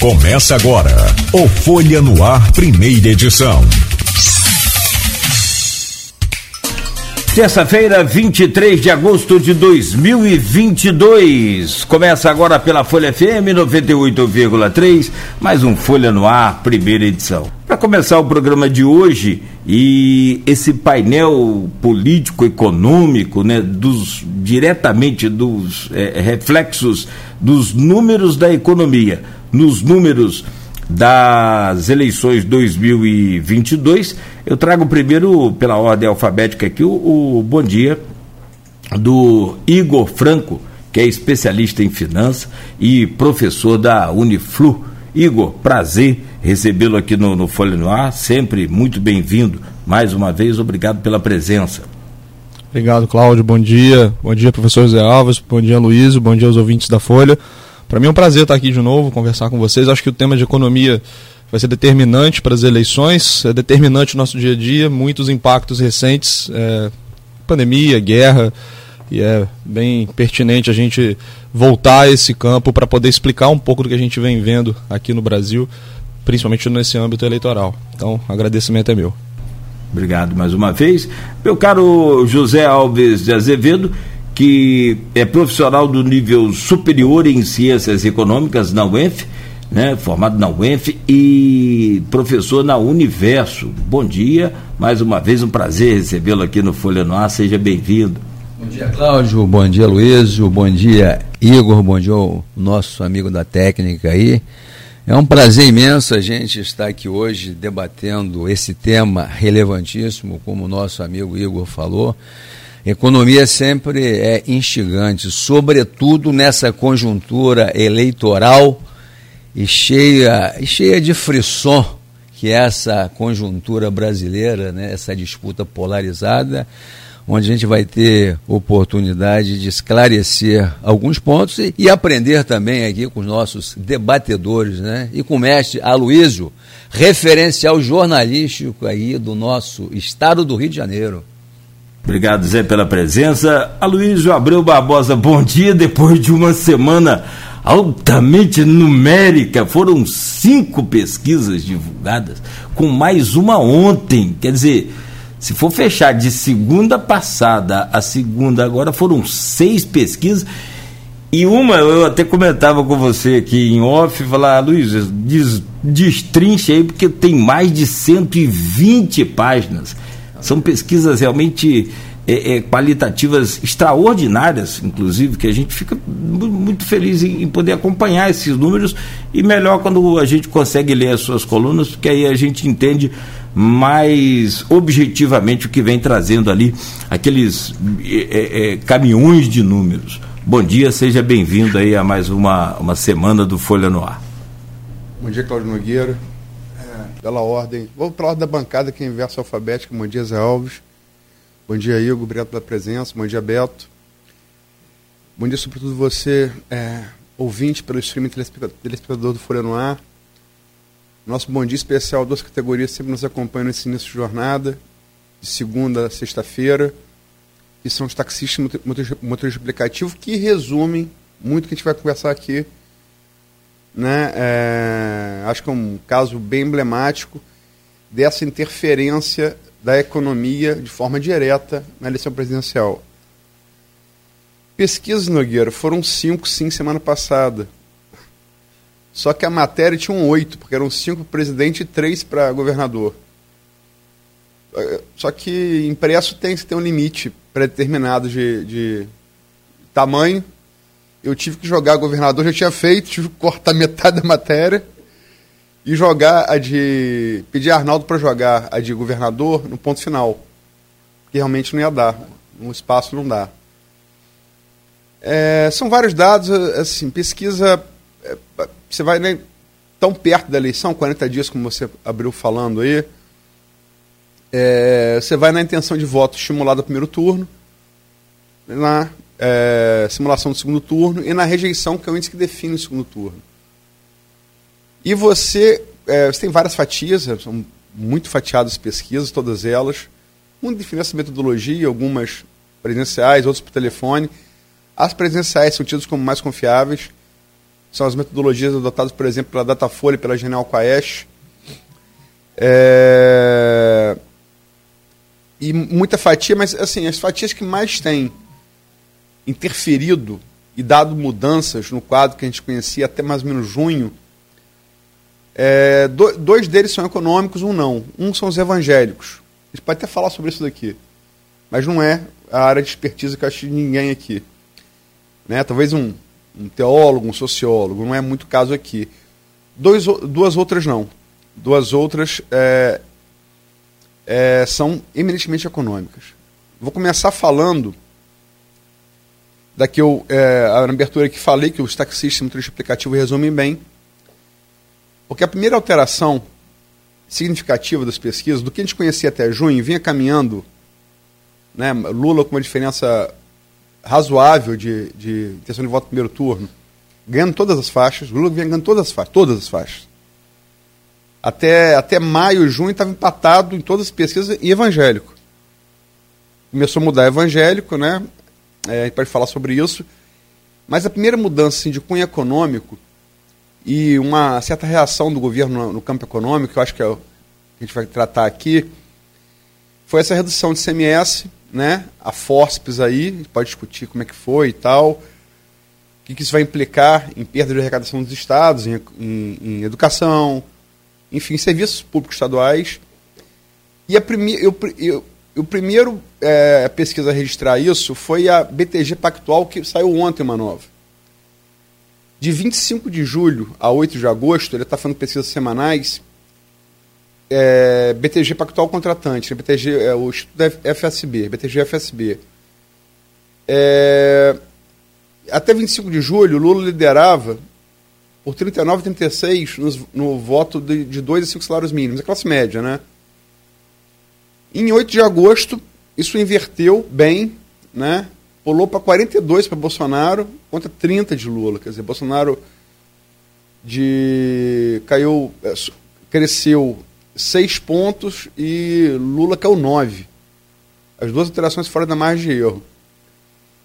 Começa agora o Folha no Ar, primeira edição. Terça-feira, 23 de agosto de 2022. Começa agora pela Folha FM 98,3, mais um Folha no Ar, primeira edição. Para começar o programa de hoje e esse painel político econômico, né, dos diretamente dos é, reflexos dos números da economia, nos números das eleições 2022. Eu trago primeiro, pela ordem alfabética aqui, o, o bom dia do Igor Franco, que é especialista em finanças e professor da Uniflu. Igor, prazer recebê-lo aqui no, no Folha no Ar, sempre muito bem-vindo. Mais uma vez, obrigado pela presença. Obrigado, Cláudio. Bom dia. Bom dia, professor José Alves. Bom dia, Luiz. Bom dia aos ouvintes da Folha. Para mim é um prazer estar aqui de novo, conversar com vocês. Acho que o tema de economia vai ser determinante para as eleições, é determinante no nosso dia a dia, muitos impactos recentes, é, pandemia, guerra, e é bem pertinente a gente voltar a esse campo para poder explicar um pouco do que a gente vem vendo aqui no Brasil, principalmente nesse âmbito eleitoral. Então, agradecimento é meu. Obrigado mais uma vez. Meu caro José Alves de Azevedo, que é profissional do nível superior em ciências econômicas na UENF, né, formado na UENF e professor na Universo. Bom dia, mais uma vez um prazer recebê-lo aqui no Folha Noir, seja bem-vindo. Bom dia, Cláudio, bom dia, Luísio, bom dia, Igor, bom dia, o nosso amigo da técnica aí. É um prazer imenso a gente estar aqui hoje debatendo esse tema relevantíssimo, como o nosso amigo Igor falou. Economia sempre é instigante, sobretudo nessa conjuntura eleitoral e cheia, e cheia de frisson que é essa conjuntura brasileira, né, essa disputa polarizada, onde a gente vai ter oportunidade de esclarecer alguns pontos e, e aprender também aqui com os nossos debatedores, né, e com o mestre Aloísio, referencial jornalístico aí do nosso estado do Rio de Janeiro. Obrigado, Zé, pela presença. Aloysio Abreu Barbosa, bom dia. Depois de uma semana altamente numérica, foram cinco pesquisas divulgadas, com mais uma ontem. Quer dizer, se for fechar de segunda passada a segunda agora, foram seis pesquisas. E uma, eu até comentava com você aqui em off, falar, Luiz, des, destrincha aí, porque tem mais de 120 páginas são pesquisas realmente é, é, qualitativas extraordinárias, inclusive, que a gente fica muito feliz em, em, poder acompanhar esses números e melhor quando a gente consegue ler as suas colunas, porque aí a gente entende mais objetivamente o que vem trazendo ali aqueles é, é, é caminhões de números. Bom dia, seja bem-vindo aí a mais uma, uma semana do Folha no Ar. Bom dia, Cláudio Nogueira pela ordem. Vou para a ordem da bancada, que é inverso alfabético. Bom dia, Zé Alves. Bom dia, Igor. Obrigado pela presença. Bom dia, Beto. Bom dia, sobretudo, você, é, ouvinte pelo streaming telespectador do Folha no Ar. Nosso bom dia especial, duas categorias sempre nos acompanham nesse início de jornada, de segunda a sexta-feira, que são os taxistas motoristas aplicativos, que resumem muito o que a gente vai conversar aqui né? É, acho que é um caso bem emblemático dessa interferência da economia de forma direta na eleição presidencial. Pesquisas, Nogueira, foram cinco, sim, semana passada. Só que a matéria tinha um oito, porque eram cinco para presidente e três para governador. É, só que impresso tem que ter um limite pré-determinado de, de tamanho eu tive que jogar governador, já tinha feito, tive que cortar metade da matéria e jogar a de. pedir a Arnaldo para jogar a de governador no ponto final. Que realmente não ia dar. No espaço não dá. É, são vários dados, assim, pesquisa. É, você vai nem tão perto da eleição, 40 dias, como você abriu falando aí. É, você vai na intenção de voto estimulada no primeiro turno. Lá, é, simulação do segundo turno e na rejeição, que é o índice que define o segundo turno. E você, é, você tem várias fatias, são muito fatiadas pesquisas, todas elas. Um define essa metodologia, algumas presenciais, outras por telefone. As presenciais são tidas como mais confiáveis. são as metodologias adotadas, por exemplo, pela Datafolha e pela Genial Quaest. É... E muita fatia, mas assim, as fatias que mais têm interferido e dado mudanças no quadro que a gente conhecia até mais ou menos junho, é, dois deles são econômicos, um não. Um são os evangélicos. A gente pode até falar sobre isso daqui, mas não é a área de expertise que eu acho de ninguém aqui. Né? Talvez um, um teólogo, um sociólogo, não é muito caso aqui. Dois, duas outras não. Duas outras é, é, são eminentemente econômicas. Vou começar falando da que eu, é, na abertura que falei, que os taxistas motoristas aplicativo resumem bem. Porque a primeira alteração significativa das pesquisas, do que a gente conhecia até junho, vinha caminhando, né, Lula com uma diferença razoável de, de intenção de voto no primeiro turno, ganhando todas as faixas, Lula vinha ganhando todas as faixas, todas as faixas. Até, até maio, junho, estava empatado em todas as pesquisas e evangélico. Começou a mudar evangélico, né? É, a gente pode falar sobre isso. Mas a primeira mudança assim, de cunho econômico e uma certa reação do governo no, campo econômico, que eu acho que, é o que a gente vai tratar aqui, foi essa redução de CMS, né? A Forceps aí, a gente pode discutir como é que foi e tal. O que, isso vai implicar em perda de arrecadação dos estados, em, em, em educação, enfim, serviços públicos estaduais. E a prime eu, eu, o primeiro é, pesquisa a registrar isso foi a BTG Pactual, que saiu ontem uma nova. De 25 de julho a 8 de agosto, ele está fazendo pesquisas semanais. É, BTG Pactual Contratante, BTG, é, o Instituto FSB, BTG FSB. É, até 25 de julho, Lula liderava por 39 36 no, no voto de, de 2 a 5 salários mínimos, a classe média, né? Em 8 de agosto, isso inverteu bem, né? Pulou para 42 para Bolsonaro contra 30 de Lula. Quer dizer, Bolsonaro de caiu é, cresceu 6 pontos e Lula caiu 9. As duas alterações fora da margem de erro.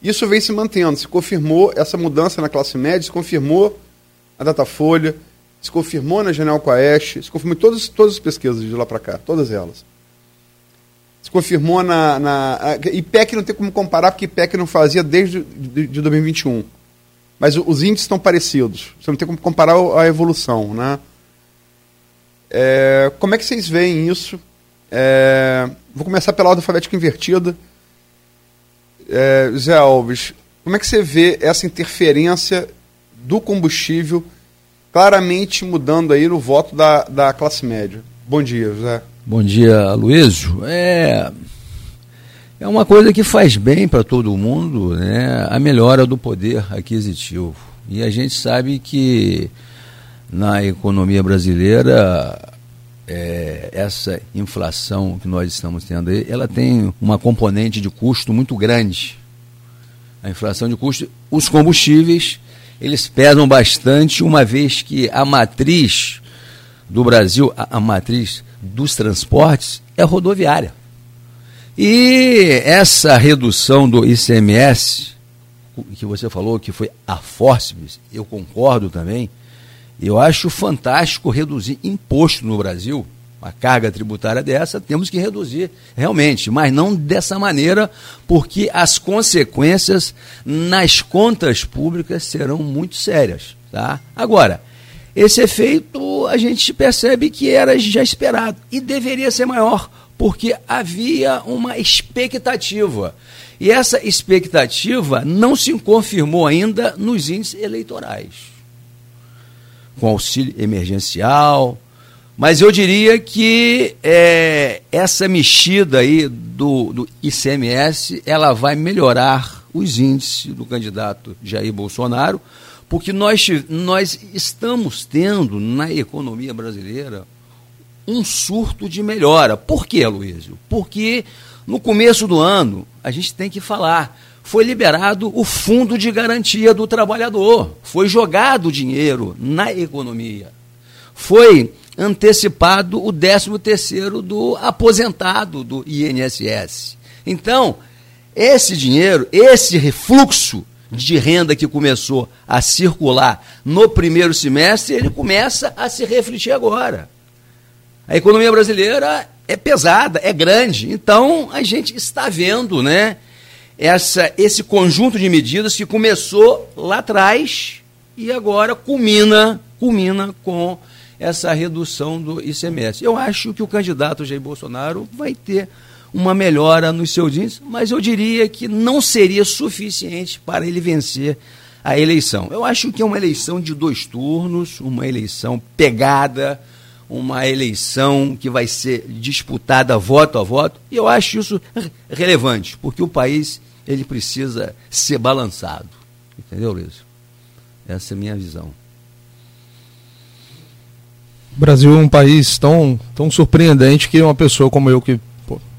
Isso vem se mantendo, se confirmou essa mudança na classe média, se confirmou a Datafolha, se confirmou na General Quaest, se confirmou em todas, todas as pesquisas de lá para cá, todas elas. Confirmou na, na. IPEC não tem como comparar, porque IPEC não fazia desde de, de 2021. Mas os índices estão parecidos. Você não tem como comparar a evolução. Né? É, como é que vocês veem isso? É, vou começar pela alfabética invertida. É, Zé Alves, como é que você vê essa interferência do combustível claramente mudando aí no voto da, da classe média. Bom dia, José. Bom dia, Luísio. É, é uma coisa que faz bem para todo mundo, né? A melhora do poder aquisitivo. E a gente sabe que na economia brasileira é, essa inflação que nós estamos tendo aí, ela tem uma componente de custo muito grande. A inflação de custo, os combustíveis eles pesam bastante, uma vez que a matriz do Brasil, a, a matriz dos transportes, é rodoviária. E essa redução do ICMS, que você falou que foi a força, eu concordo também. Eu acho fantástico reduzir imposto no Brasil uma carga tributária dessa, temos que reduzir realmente, mas não dessa maneira, porque as consequências nas contas públicas serão muito sérias. Tá? Agora, esse efeito a gente percebe que era já esperado e deveria ser maior, porque havia uma expectativa. E essa expectativa não se confirmou ainda nos índices eleitorais. Com auxílio emergencial, mas eu diria que é, essa mexida aí do, do ICMS, ela vai melhorar os índices do candidato Jair Bolsonaro, porque nós, nós estamos tendo na economia brasileira um surto de melhora. Por quê, Luísio? Porque no começo do ano, a gente tem que falar, foi liberado o fundo de garantia do trabalhador, foi jogado dinheiro na economia. Foi antecipado o 13 terceiro do aposentado do INSS. Então, esse dinheiro, esse refluxo de renda que começou a circular no primeiro semestre, ele começa a se refletir agora. A economia brasileira é pesada, é grande. Então, a gente está vendo, né, essa, esse conjunto de medidas que começou lá atrás e agora culmina, culmina com essa redução do ICMS. Eu acho que o candidato Jair Bolsonaro vai ter uma melhora nos seus índices, mas eu diria que não seria suficiente para ele vencer a eleição. Eu acho que é uma eleição de dois turnos, uma eleição pegada, uma eleição que vai ser disputada voto a voto, e eu acho isso relevante, porque o país ele precisa ser balançado. Entendeu, Luiz? Essa é a minha visão. O Brasil é um país tão, tão surpreendente que uma pessoa como eu, que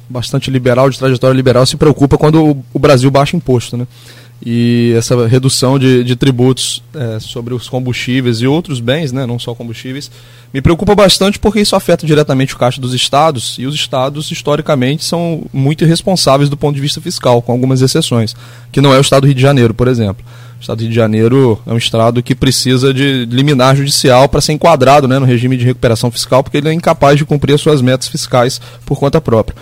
bastante liberal, de trajetória liberal, se preocupa quando o, Brasil baixa imposto, né? E essa redução de, de tributos é, sobre os combustíveis e outros bens, né, não só combustíveis, me preocupa bastante porque isso afeta diretamente o caixa dos estados e os estados, historicamente, são muito irresponsáveis do ponto de vista fiscal, com algumas exceções, que não é o estado do Rio de Janeiro, por exemplo. O estado do Rio de Janeiro é um estado que precisa de liminar judicial para ser enquadrado né, no regime de recuperação fiscal, porque ele é incapaz de cumprir as suas metas fiscais por conta própria.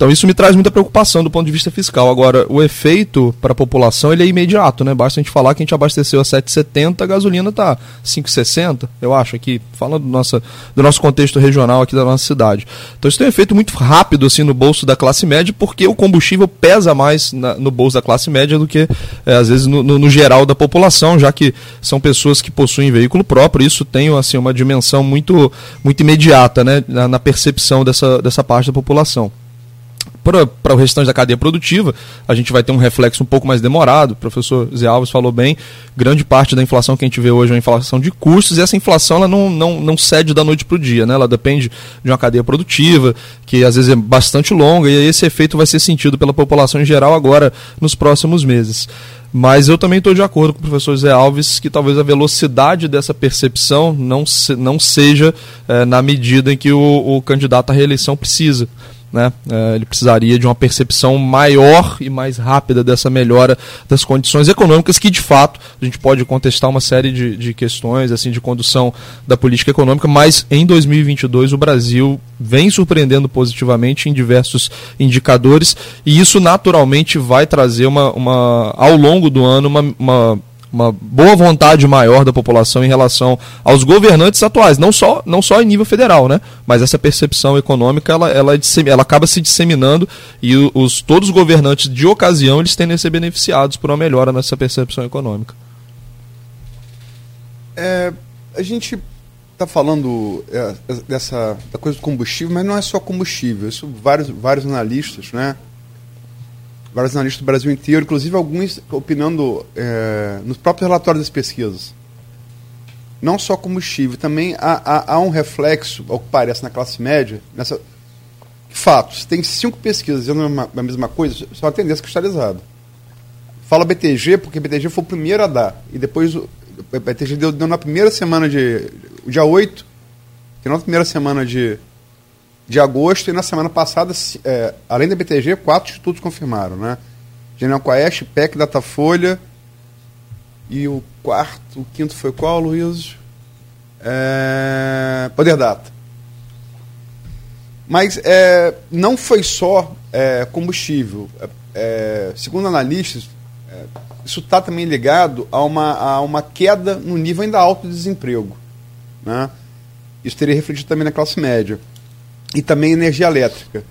Então isso me traz muita preocupação do ponto de vista fiscal. Agora, o efeito para a população ele é imediato, né? Basta a gente falar que a gente abasteceu a 7,70, a gasolina está 5,60, eu acho, aqui, falando do, nossa, do nosso contexto regional aqui da nossa cidade. Então isso tem um efeito muito rápido assim no bolso da classe média, porque o combustível pesa mais na, no bolso da classe média do que, é, às vezes, no, no, no, geral da população, já que são pessoas que possuem veículo próprio, isso tem assim, uma dimensão muito, muito imediata né? na, na percepção dessa, dessa parte da população para o restante da cadeia produtiva, a gente vai ter um reflexo um pouco mais demorado. O professor Zé Alves falou bem, grande parte da inflação que a gente vê hoje é uma inflação de custos, e essa inflação ela não, não, não cede da noite para o dia, né? ela depende de uma cadeia produtiva, que às vezes é bastante longa, e esse efeito vai ser sentido pela população em geral agora nos próximos meses. Mas eu também estou de acordo com o professor Zé Alves que talvez a velocidade dessa percepção não, se, não seja é, na medida em que o, o candidato à reeleição precisa. Né? É, ele precisaria de uma percepção maior e mais rápida dessa melhora das condições econômicas, que de fato a gente pode contestar uma série de, de questões assim de condução da política econômica, mas em 2022 o Brasil vem surpreendendo positivamente em diversos indicadores e isso naturalmente vai trazer uma, uma ao longo do ano uma, uma uma boa vontade maior da população em relação aos governantes atuais, não só, não só em nível federal, né? mas essa percepção econômica ela, ela, é ela acaba se disseminando e os, todos os governantes de ocasião eles tendem a ser beneficiados por uma melhora nessa percepção econômica. É, a gente está falando é, dessa da coisa do combustível, mas não é só combustível. Isso vários, vários analistas, né? Vários analistas do Brasil inteiro, inclusive alguns opinando é, nos próprios relatórios das pesquisas. Não só combustível, também há, há, há, um reflexo, ao que parece, na classe média, nessa. Fatos, tem cinco pesquisas dizendo a mesma coisa, é uma tendência cristalizada. Fala BTG, porque BTG foi o primeiro a dar. E depois o BTG deu, deu na primeira semana de. dia 8, que na primeira semana de, de agosto e na semana passada, é, além da BTG, quatro institutos confirmaram, né? General Quaest, PEC, Datafolha e o quarto, o quinto foi qual, Luiz? É, Poder Data. Mas é, não foi só é, combustível. É, é, segundo analistas, é, isso está também ligado a uma, a uma queda no nível ainda alto de desemprego. Né? Isso teria refletido também na classe média e também energia elétrica.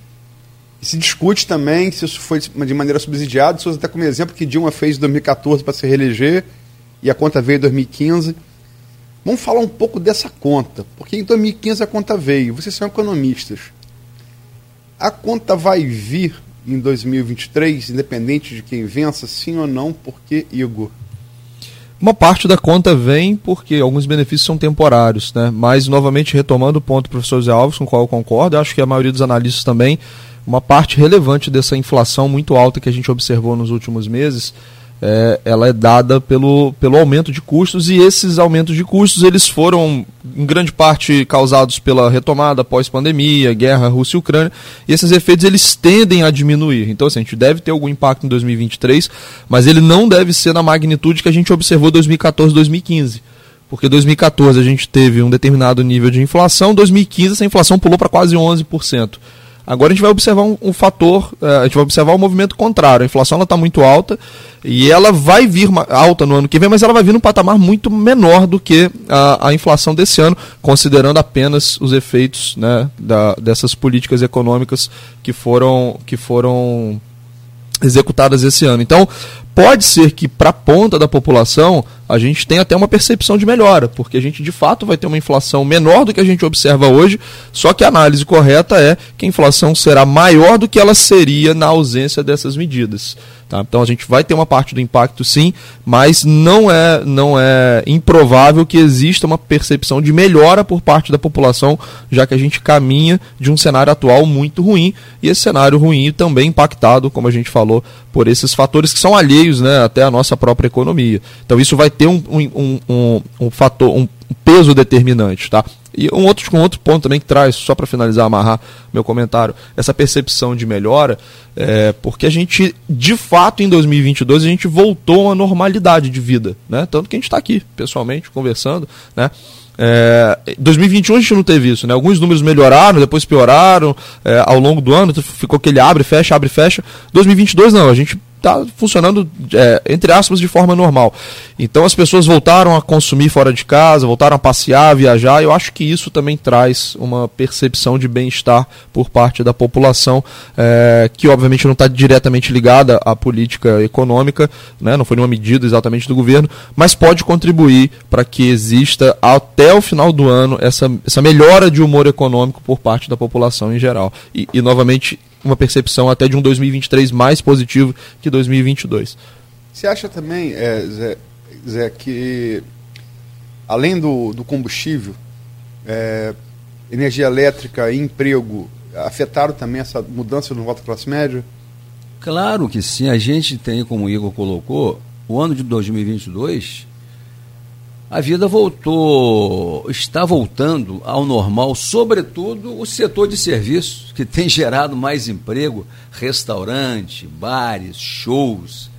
Se discute também se isso foi de maneira subsidiada, se até como exemplo que Dilma fez em 2014 para se reeleger e a conta veio em 2015. Vamos falar um pouco dessa conta, porque em 2015 a conta veio. Vocês são economistas. A conta vai vir em 2023, independente de quem vença, sim ou não, porque Igor? Uma parte da conta vem porque alguns benefícios são temporários, né? mas, novamente, retomando o ponto do professor Zé Alves, com o qual eu concordo, acho que a maioria dos analistas também, uma parte relevante dessa inflação muito alta que a gente observou nos últimos meses é, ela é dada pelo, pelo aumento de custos e esses aumentos de custos eles foram em grande parte causados pela retomada pós-pandemia, guerra Rússia e Ucrânia, e esses efeitos eles tendem a diminuir. Então assim, a gente deve ter algum impacto em 2023, mas ele não deve ser na magnitude que a gente observou em 2014, 2015. Porque 2014 a gente teve um determinado nível de inflação, 2015 essa inflação pulou para quase 11%. Agora a gente vai observar um, um fator, uh, a gente vai observar o um movimento contrário. A inflação está muito alta e ela vai vir alta no ano que vem, mas ela vai vir num patamar muito menor do que a, a inflação desse ano, considerando apenas os efeitos né, da, dessas políticas econômicas que foram, que foram executadas esse ano. Então, pode ser que para a ponta da população a gente tenha até uma percepção de melhora, porque a gente de fato vai ter uma inflação menor do que a gente observa hoje, só que a análise correta é que a inflação será maior do que ela seria na ausência dessas medidas. Tá? Então a gente vai ter uma parte do impacto sim, mas não é, não é improvável que exista uma percepção de melhora por parte da população, já que a gente caminha de um cenário atual muito ruim, e esse cenário ruim também impactado, como a gente falou, por esses fatores que são alheios né, até a nossa própria economia. Então isso vai ter um, um, um, um fator, um peso determinante. Tá? E um outro, um outro ponto também que traz, só para finalizar, amarrar meu comentário, essa percepção de melhora, é, porque a gente, de fato, em 2022, a gente voltou a uma normalidade de vida, né? Tanto que a gente está aqui, pessoalmente, conversando, né? É, 2021 a gente não teve isso, né? Alguns números melhoraram, depois pioraram é, ao longo do ano, ficou aquele abre, fecha, abre, fecha. 2022 não, a gente está funcionando, é, entre aspas, de forma normal. Então as pessoas voltaram a consumir fora de casa, voltaram a passear, a viajar. Eu acho que isso também traz uma percepção de bem-estar por parte da população, é, que obviamente não está diretamente ligada à política econômica, né, não foi nenhuma medida exatamente do governo, mas pode contribuir para que exista até o final do ano essa, essa melhora de humor econômico por parte da população em geral. E, e novamente, uma percepção até de um 2023 mais positivo que 2022. Você acha também, é, Zé, Zé, que além do, do combustível, é, energia elétrica e emprego afetaram também essa mudança no voto classe média? Claro que sim. A gente tem, como o Igor colocou, o ano de 2022 a vida voltou, está voltando ao normal, sobretudo o setor de serviços, que tem gerado mais emprego, restaurante, bares, shows.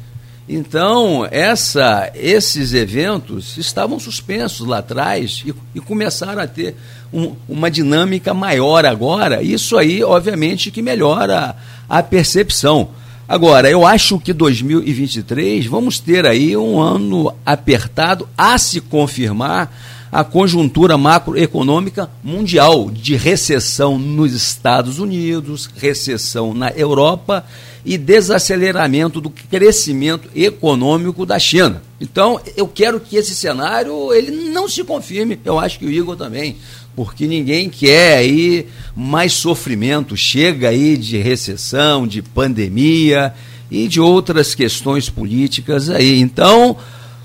Então, essa, esses eventos estavam suspensos lá atrás e, e começaram a ter um, uma dinâmica maior agora. Isso aí, obviamente, que melhora a percepção. Agora, eu acho que 2023 vamos ter aí um ano apertado a se confirmar a conjuntura macroeconômica mundial de recessão nos Estados Unidos, recessão na Europa e desaceleramento do crescimento econômico da China. Então, eu quero que esse cenário ele não se confirme. Eu acho que o Igor também porque ninguém quer aí mais sofrimento. Chega aí de recessão, de pandemia e de outras questões políticas aí. Então,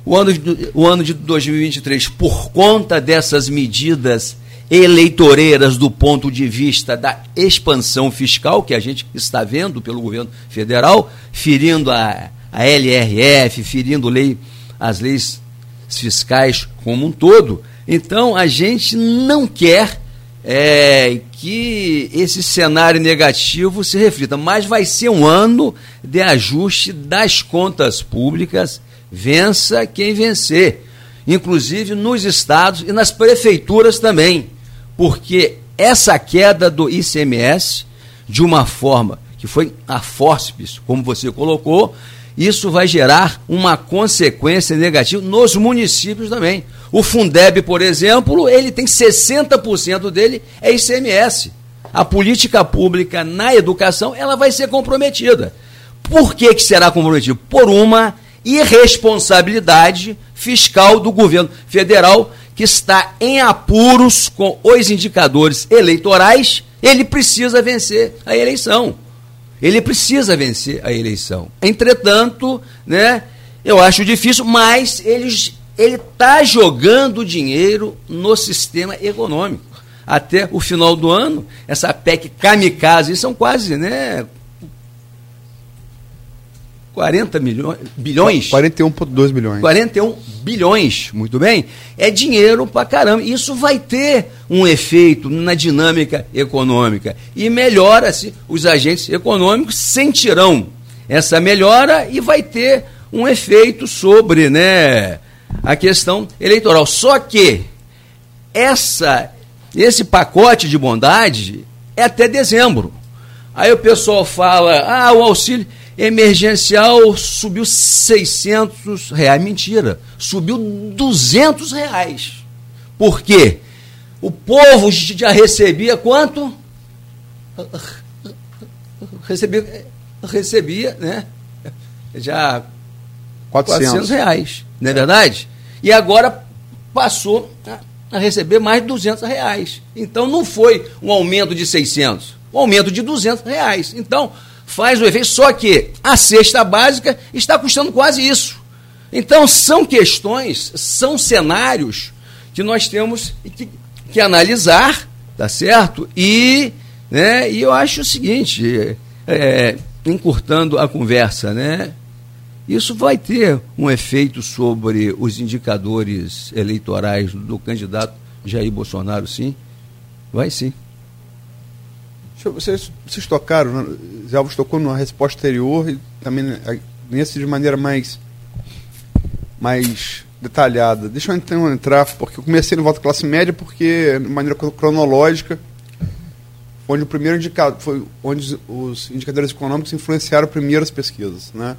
o ano, de, o ano de 2023, por conta dessas medidas eleitoreiras do ponto de vista da expansão fiscal que a gente está vendo pelo governo federal, ferindo a, a LRF, ferindo lei, as leis fiscais como um todo, então a gente não quer é, que esse cenário negativo se reflita, mas vai ser um ano de ajuste das contas públicas, vença quem vencer, inclusive nos estados e nas prefeituras também, porque essa queda do ICMS, de uma forma que foi a fórceps, como você colocou, isso vai gerar uma consequência negativa nos municípios também. O Fundeb, por exemplo, ele tem 60% dele é ICMS. A política pública na educação, ela vai ser comprometida. Por que, que será comprometida? Por uma irresponsabilidade fiscal do governo federal que está em apuros com os indicadores eleitorais, ele precisa vencer a eleição. Ele precisa vencer a eleição. Entretanto, né, eu acho difícil, mas ele está jogando dinheiro no sistema econômico. Até o final do ano, essa PEC kamikaze, são quase né, 40 milhões, bilhões? 41,2 bilhões. 41 bilhões, muito bem. É dinheiro pra caramba. Isso vai ter um efeito na dinâmica econômica. E melhora-se, os agentes econômicos sentirão essa melhora e vai ter um efeito sobre né, a questão eleitoral. Só que essa, esse pacote de bondade é até dezembro. Aí o pessoal fala, ah, o auxílio emergencial subiu 600 reais. Mentira, subiu 200 reais. Por quê? O povo já recebia quanto? Recebia, recebia né? Já 400, 400 reais, não é verdade? E agora passou a receber mais de 200 reais. Então não foi um aumento de 600, um aumento de 200 reais. Então faz o efeito, só que a cesta básica está custando quase isso. Então são questões, são cenários que nós temos que, que analisar, tá certo? E, né, e eu acho o seguinte, é, encurtando a conversa, né? Isso vai ter um efeito sobre os indicadores eleitorais do candidato Jair Bolsonaro, sim? Vai sim. Vocês, vocês tocaram, né? Zé Alves tocou numa resposta anterior e também né, nesse de maneira mais, mais detalhada. Deixa eu então entrar, porque eu comecei no voto classe média, porque, de maneira cronológica, onde o primeiro indicador foi onde os indicadores econômicos influenciaram primeiro as pesquisas, né?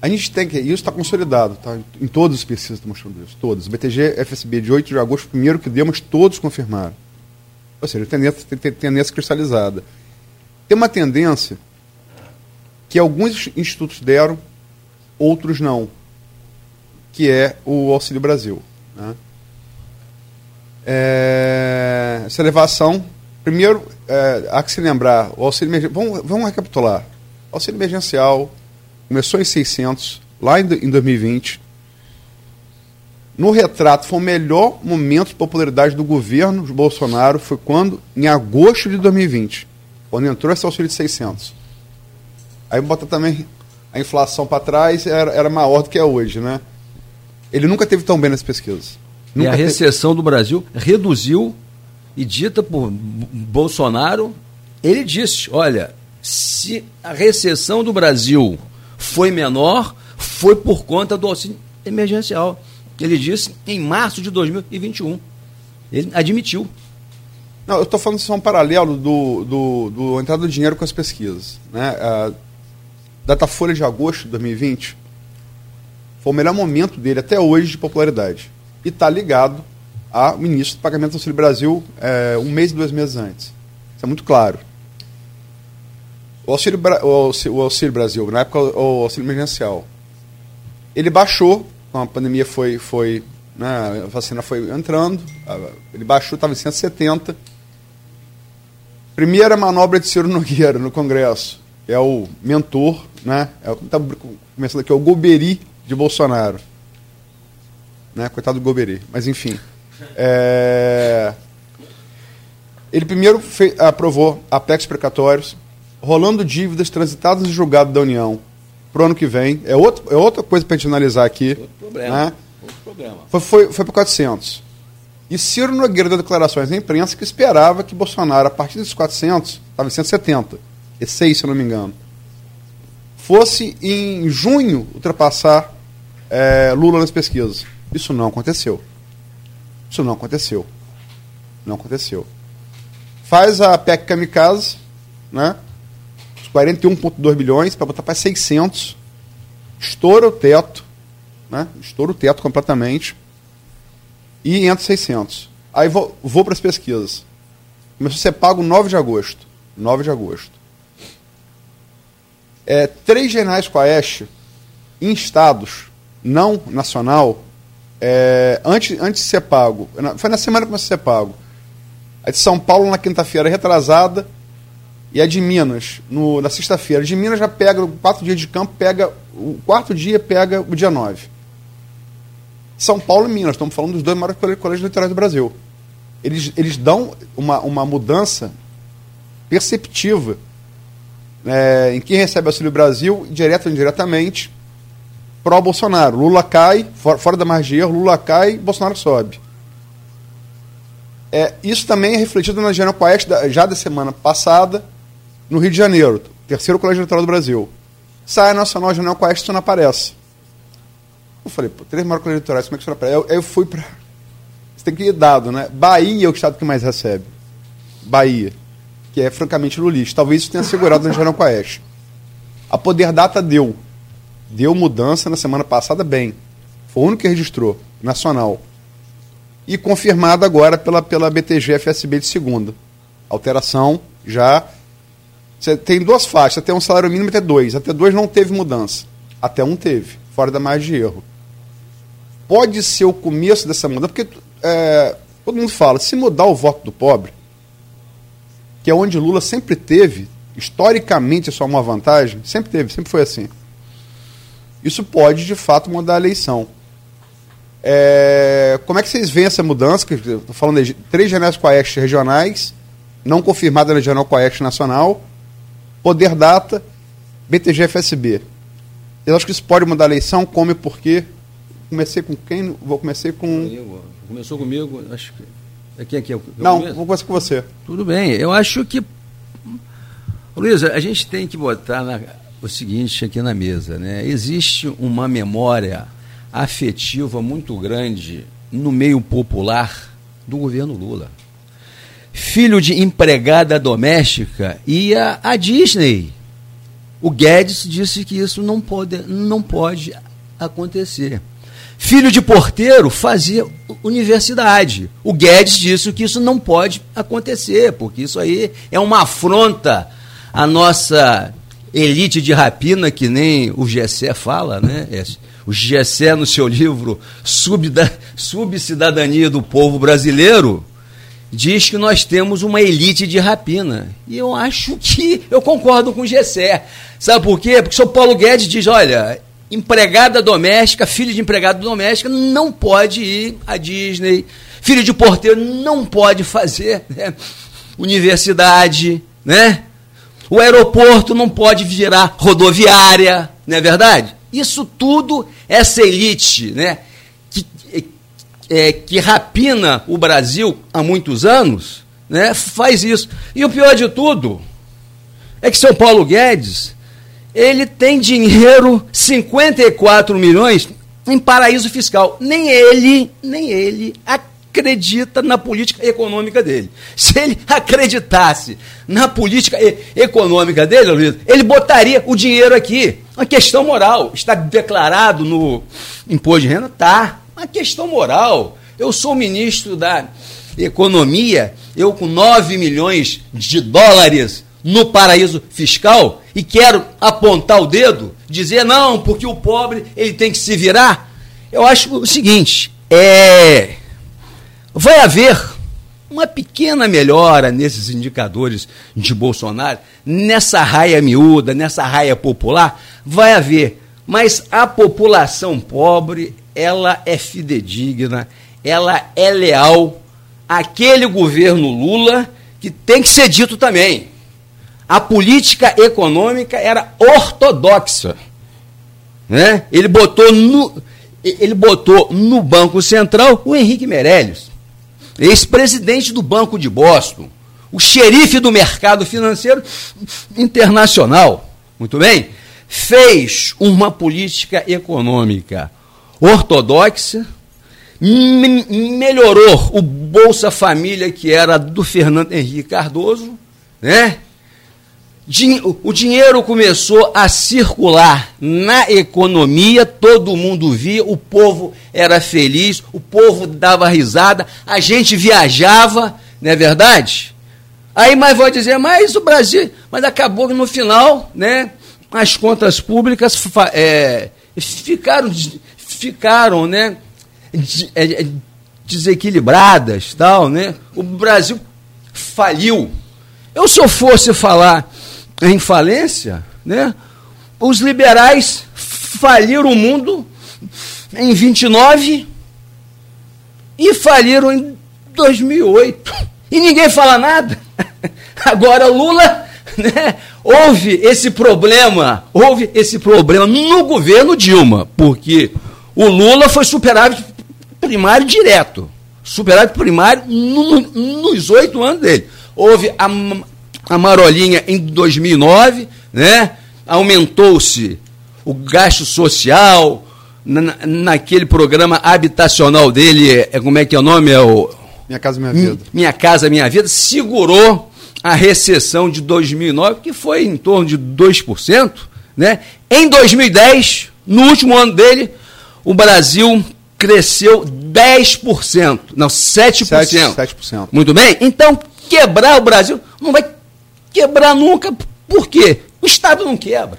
A gente tem que isso está consolidado, tá? Em todas as pesquisas estão mostrando isso. O BTG FSB de 8 de agosto, primeiro que deu, mas todos confirmaram. Ou seja, tendência, tendência cristalizada. Tem uma tendência que alguns institutos deram, outros não, que é o Auxílio Brasil. Né? É, essa elevação, primeiro, é, há que se lembrar, o auxílio emergencial, vamos, vamos recapitular. Auxílio emergencial começou em 600, lá em, em 2020, no retrato, foi o melhor momento de popularidade do governo de Bolsonaro foi quando? Em agosto de 2020, quando entrou esse auxílio de 600. Aí bota também a inflação para trás, era, era maior do que é hoje, né? Ele nunca teve tão bem nas pesquisas. Nunca e a teve... recessão do Brasil reduziu e dita por Bolsonaro, ele disse, olha, se a recessão do Brasil foi menor, foi por conta do auxílio emergencial. Ele disse em março de 2021. Ele admitiu. Não, eu estou falando de um paralelo do, do, do entrada do dinheiro com as pesquisas. Né? A Datafolha de agosto de 2020 foi o melhor momento dele até hoje de popularidade. E está ligado ao ministro do Pagamento do Auxílio Brasil é, um mês dois meses antes. Isso é muito claro. O Auxílio, o Auxílio Brasil, na época o Auxílio Emergencial, ele baixou a pandemia foi, foi né, a vacina foi entrando, ele baixou, estava em 170. Primeira manobra de Ciro Nogueira no Congresso, é o mentor, né, é, tá começando aqui, é o Goberi de Bolsonaro. Né, coitado do Goberi, mas enfim. É, ele primeiro fez, aprovou apex precatórios, rolando dívidas transitadas e julgado da União para o ano que vem. É, outro, é outra coisa para a gente analisar aqui. Outro problema. Né? Outro problema. Foi, foi, foi para 400. E Ciro Nogueira deu declarações à imprensa que esperava que Bolsonaro, a partir desses 400, estava em 170, e 6, se eu não me engano, fosse em junho ultrapassar é, Lula nas pesquisas. Isso não aconteceu. Isso não aconteceu. Não aconteceu. Faz a PEC Kamikaze, né? 41,2 bilhões para botar para 600. Estoura o teto, né? Estoura o teto completamente. E entra 600. Aí vou, vou para as pesquisas. Começou a ser pago 9 de agosto. 9 de agosto. É, três generais com a Oeste em estados não nacional, é, antes, antes de ser pago, foi na semana que começou a ser pago. A de São Paulo na quinta-feira retrasada, e a de Minas, no, na sexta-feira. De Minas já pega, quatro dias de campo, pega. O quarto dia pega o dia 9. São Paulo e Minas, estamos falando dos dois maiores colégios literários do Brasil. Eles, eles dão uma, uma mudança perceptiva é, em quem recebe Auxílio Brasil, direto ou indiretamente, pró-Bolsonaro. Lula cai, for, fora da margem Lula cai, Bolsonaro sobe. É, isso também é refletido na General Quest já da semana passada, no Rio de Janeiro, terceiro colégio eleitoral do Brasil. Sai a Nacional Quest, isso não aparece. Eu falei, pô, três maiores colégios eleitorais, como é que isso aparece? Eu, eu fui para. Você tem que ir dado, né? Bahia é o estado que mais recebe. Bahia. Que é francamente lulista. Talvez isso tenha segurado na General Quest. A Poder Data deu. Deu mudança na semana passada bem. Foi o único que registrou, nacional e confirmado agora pela, pela BTG FSB de segunda. Alteração já. Você tem duas faixas, até um salário mínimo até dois. Até dois não teve mudança. Até um teve, fora da margem de erro. Pode ser o começo dessa mudança, porque é, todo mundo fala, se mudar o voto do pobre, que é onde Lula sempre teve, historicamente é uma vantagem, sempre teve, sempre foi assim. Isso pode, de fato, mudar a eleição. É, como é que vocês veem essa mudança? Estou falando de três janelas Coeste regionais, não confirmada na Regional Coeste Nacional, Poder Data, BTG FSB. Eu acho que isso pode mudar a eleição, como e por quê? Comecei com quem? Vou comecei com. Começou comigo, acho que. É quem aqui? É eu não, vou começar com você. Tudo bem. Eu acho que. Luísa, a gente tem que botar na, o seguinte aqui na mesa, né? Existe uma memória afetiva muito grande no meio popular do governo Lula. Filho de empregada doméstica ia à Disney. O Guedes disse que isso não pode, não pode acontecer. Filho de porteiro fazia universidade. O Guedes disse que isso não pode acontecer, porque isso aí é uma afronta à nossa elite de rapina, que nem o Gessé fala, né? O Gessé, no seu livro Subcidadania do Povo Brasileiro, diz que nós temos uma elite de rapina. E eu acho que eu concordo com o Gessé. Sabe por quê? Porque o seu Paulo Guedes diz: olha, empregada doméstica, filho de empregada doméstica, não pode ir à Disney. Filho de porteiro não pode fazer né? universidade, né? O aeroporto não pode virar rodoviária, não é verdade? Isso tudo, essa elite, né, que, é, que rapina o Brasil há muitos anos, né, faz isso. E o pior de tudo é que seu Paulo Guedes, ele tem dinheiro, 54 milhões, em paraíso fiscal. Nem ele, nem ele acredita na política econômica dele. Se ele acreditasse na política econômica dele, Luiz, ele botaria o dinheiro aqui. Uma questão moral. Está declarado no imposto de renda? Tá. Uma questão moral. Eu sou ministro da Economia, eu com 9 milhões de dólares no paraíso fiscal e quero apontar o dedo, dizer não, porque o pobre ele tem que se virar. Eu acho o seguinte, é vai haver uma pequena melhora nesses indicadores de Bolsonaro, nessa raia miúda, nessa raia popular, vai haver. Mas a população pobre, ela é fidedigna, ela é leal àquele governo Lula que tem que ser dito também. A política econômica era ortodoxa. Né? Ele botou no ele botou no Banco Central o Henrique Meirelles ex-presidente do Banco de Boston, o xerife do mercado financeiro internacional, muito bem, fez uma política econômica ortodoxa, melhorou o Bolsa Família, que era do Fernando Henrique Cardoso, né? o dinheiro começou a circular na economia, todo mundo via, o povo era feliz, o povo dava risada, a gente viajava, não é verdade? Aí, mas vou dizer, mas o Brasil, mas acabou que no final, né, as contas públicas é, ficaram, ficaram, né, é, desequilibradas, tal, né? O Brasil faliu. Eu se eu fosse falar em falência, né? Os liberais faliram o mundo em 29 e faliram em 2008. E ninguém fala nada. Agora Lula, né? houve esse problema, houve esse problema no governo Dilma, porque o Lula foi superávit primário direto. Superávit primário no, nos oito anos dele. Houve a, a marolinha em 2009, né? aumentou-se o gasto social, na, naquele programa habitacional dele, é, como é que é o nome? É o, Minha Casa Minha Vida. Minha Casa Minha Vida, segurou a recessão de 2009, que foi em torno de 2%. Né? Em 2010, no último ano dele, o Brasil cresceu 10%, não, 7%. 7%. 7%. Muito bem? Então, quebrar o Brasil não vai quebrar nunca. Por quê? O Estado não quebra.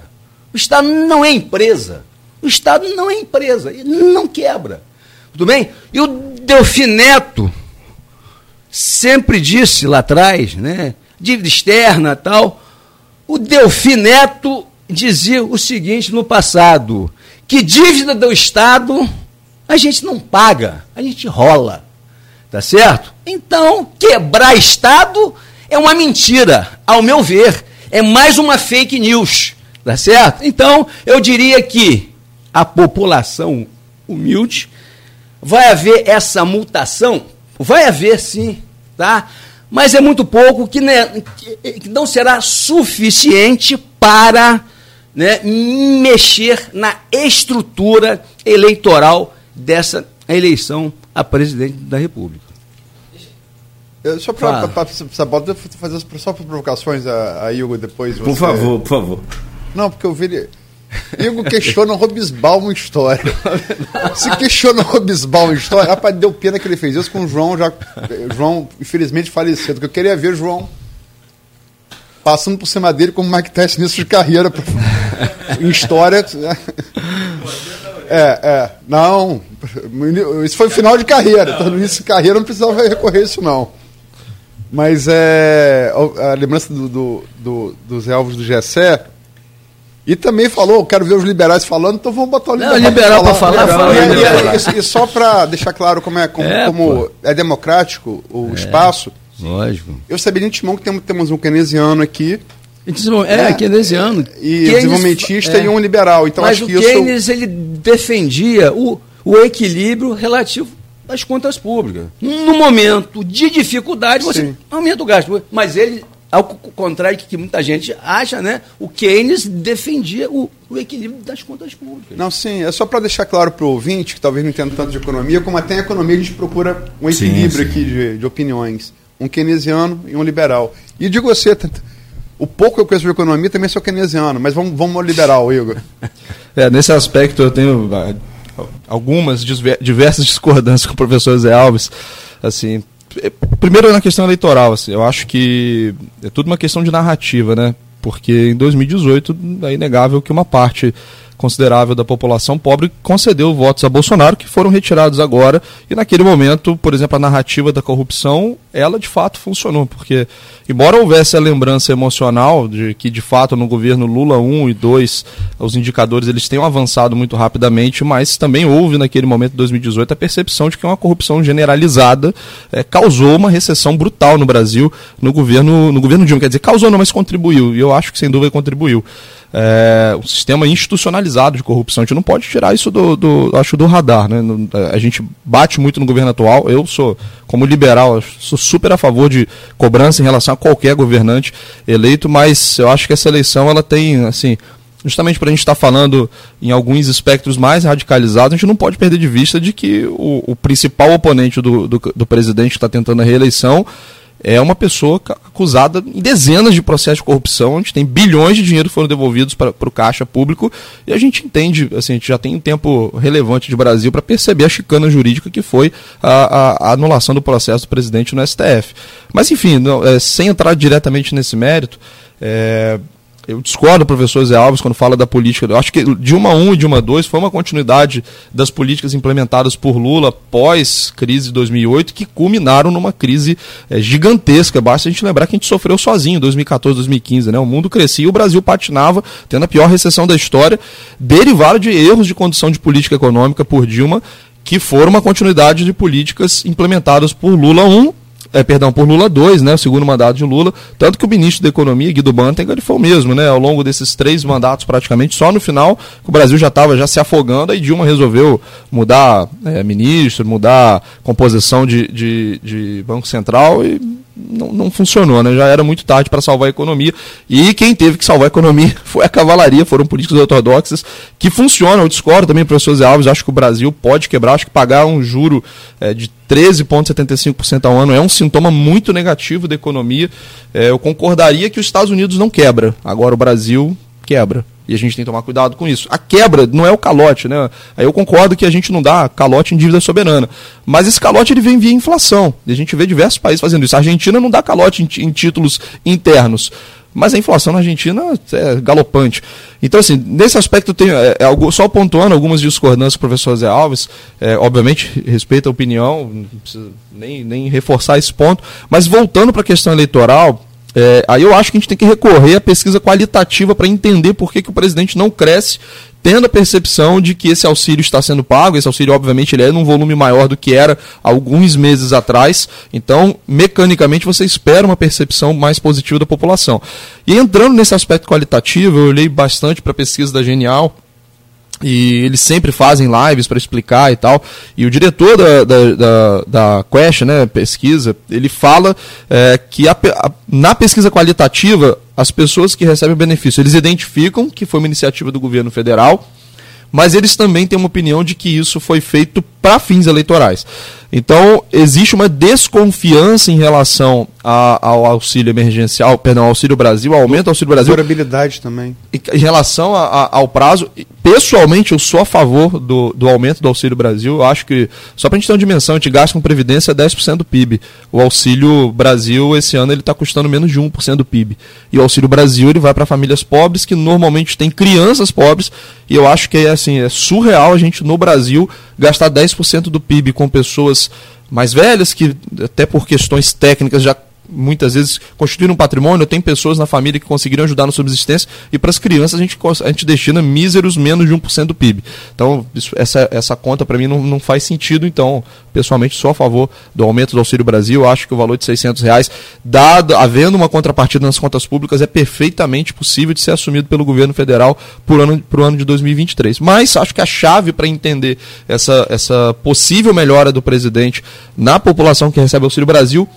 O Estado não é empresa. O Estado não é empresa. Ele não quebra. Tudo bem? E o Delfineto sempre disse lá atrás, né? Dívida externa tal. O Delfineto dizia o seguinte no passado: que dívida do Estado a gente não paga, a gente rola. Tá certo? Então, quebrar Estado é uma mentira, ao meu ver. É mais uma fake news. Tá certo? Então, eu diria que a população humilde vai haver essa mutação? Vai haver sim, tá? Mas é muito pouco que, né, que não será suficiente para né, mexer na estrutura eleitoral dessa eleição a presidente da República. Só para fazer só provocações a, a Hugo depois. Por favor, por favor. Não, porque eu vi. Igor questiona Robisbal história. Se questiona Robisbal história, rapaz, deu pena que ele fez isso com o João, já, João, infelizmente, falecido. Que eu queria ver João passando por cima dele como Mike Tyson nisso de carreira em história. É, é. Não. Isso foi final de carreira. Então, início de carreira não precisava recorrer a isso, não. Mas é. A lembrança do, do, do dos elvos do Gessé e também falou, quero ver os liberais falando, então vamos botar o liberal. Não, liberal para falar, falar, falar e, e, e, só para deixar claro como é, como é, como é democrático o é, espaço. Lógico. Eu sabia de antemão que temos, temos um keynesiano aqui. É, é keynesiano. E Keynes, desenvolvimentista é. e um liberal. Então, Mas acho o que Keynes isso... ele defendia o, o equilíbrio relativo das contas públicas. No momento de dificuldade, você Sim. aumenta o gasto. Mas ele ao contrário que, que muita gente acha, né? O Keynes defendia o, o equilíbrio das contas públicas. Não, sim, é só para deixar claro para o ouvinte, que talvez não entenda tanto de economia, como até em economia a gente procura um equilíbrio sim, sim. aqui de, de, opiniões. Um keynesiano e um liberal. E digo você, o pouco que eu conheço de economia também sou keynesiano, mas vamos, vamos ao liberal, Igor. É, nesse aspecto eu tenho ah, algumas diversas discordâncias com o professor Zé Alves. Assim, Primeiro na questão eleitoral, assim, eu acho que é tudo uma questão de narrativa, né? Porque em 2018 é inegável que uma parte considerável da população pobre concedeu votos a Bolsonaro que foram retirados agora. E naquele momento, por exemplo, a narrativa da corrupção, ela de fato funcionou, porque embora houvesse a lembrança emocional de que de fato no governo Lula 1 e 2 os indicadores eles tenham avançado muito rapidamente, mas também houve naquele momento de 2018 a percepção de que uma corrupção generalizada é, causou uma recessão brutal no Brasil no governo no governo Dilma, quer dizer, causou não, mas contribuiu, e eu acho que sem dúvida contribuiu é, um sistema institucionalizado de corrupção. A gente não pode tirar isso do, do acho, do radar. Né? A gente bate muito no governo atual. Eu sou, como liberal, sou super a favor de cobrança em relação a qualquer governante eleito, mas eu acho que essa eleição ela tem, assim, justamente para a gente estar tá falando em alguns espectros mais radicalizados, a gente não pode perder de vista de que o, o principal oponente do, do, do presidente que está tentando a reeleição é uma pessoa acusada em dezenas de processos de corrupção, onde tem bilhões de dinheiro que foram devolvidos para o caixa público, e a gente entende, assim, a gente já tem um tempo relevante de Brasil para perceber a chicana jurídica que foi a, a, a, anulação do processo do presidente no STF. Mas, enfim, não, é, sem entrar diretamente nesse mérito, é, eu discordo do professor Zé Alves quando fala da política. Eu acho que Dilma 1 e Dilma 2 foi uma continuidade das políticas implementadas por Lula pós crise de 2008 que culminaram numa crise é, gigantesca. Basta a gente lembrar que a gente sofreu sozinho em 2014, 2015. Né? O mundo crescia e o Brasil patinava, tendo a pior recessão da história, derivado de erros de condução de política econômica por Dilma, que foram uma continuidade de políticas implementadas por Lula 1 é, perdão, por Lula 2, né, o segundo mandato de Lula, tanto que o ministro da Economia, Guido Mantega, ele foi o mesmo, né, ao longo desses três mandatos praticamente, só no final o Brasil já estava já se afogando, aí Dilma resolveu mudar é, ministro, mudar composição de, de, de Banco Central e não, não funcionou, né? Já era muito tarde para salvar a economia. E quem teve que salvar a economia foi a cavalaria, foram políticos ortodoxos que funcionam. Eu discordo também, professor Zé Alves, acho que o Brasil pode quebrar, acho que pagar um juro é, de 13,75% ao ano é um sintoma muito negativo da economia. É, eu concordaria que os Estados Unidos não quebra, agora o Brasil quebra. E a gente tem que tomar cuidado com isso. A quebra não é o calote, né? Aí eu concordo que a gente não dá calote em dívida soberana. Mas esse calote ele vem via inflação. E a gente vê diversos países fazendo isso. A Argentina não dá calote em, em títulos internos. Mas a inflação na Argentina é galopante. Então, assim, nesse aspecto, tem, é, é, só pontuando algumas discordâncias professor Zé Alves, é, obviamente, respeito a opinião, não precisa nem, nem reforçar esse ponto, mas voltando para a questão eleitoral, é, aí eu acho que a gente tem que recorrer à pesquisa qualitativa para entender por que, que o presidente não cresce, tendo a percepção de que esse auxílio está sendo pago. Esse auxílio, obviamente, ele é num volume maior do que era alguns meses atrás. Então, mecanicamente, você espera uma percepção mais positiva da população. E entrando nesse aspecto qualitativo, eu olhei bastante para a pesquisa da Genial e eles sempre fazem lives para explicar e tal. E o diretor da, da, da, da Quest, né, pesquisa, ele fala é, que a, a, na pesquisa qualitativa, as pessoas que recebem o benefício, eles identificam que foi uma iniciativa do governo federal, mas eles também têm uma opinião de que isso foi feito para fins eleitorais. Então, existe uma desconfiança em relação a, ao auxílio emergencial, perdão, auxílio Brasil, aumento do auxílio Brasil. Durabilidade também. Em relação a, a, ao prazo, pessoalmente eu sou a favor do, do aumento do auxílio Brasil. Eu acho que, só para a gente ter uma dimensão, a gente gasta com previdência 10% do PIB. O auxílio Brasil, esse ano, ele está custando menos de 1% do PIB. E o auxílio Brasil, ele vai para famílias pobres que normalmente têm crianças pobres. E eu acho que é, assim, é surreal a gente, no Brasil, gastar 10% do PIB com pessoas mais velhas, que até por questões técnicas já muitas vezes constituir um patrimônio, tem pessoas na família que conseguiram ajudar na subsistência, e para as crianças a gente, a gente destina míseros menos de 1% do PIB. Então, isso, essa, essa conta para mim não, não faz sentido, então, pessoalmente, sou a favor do aumento do Auxílio Brasil, acho que o valor de 600 reais, dado, havendo uma contrapartida nas contas públicas, é perfeitamente possível de ser assumido pelo governo federal para o ano, ano de 2023. Mas acho que a chave para entender essa, essa possível melhora do presidente na população que recebe Auxílio Brasil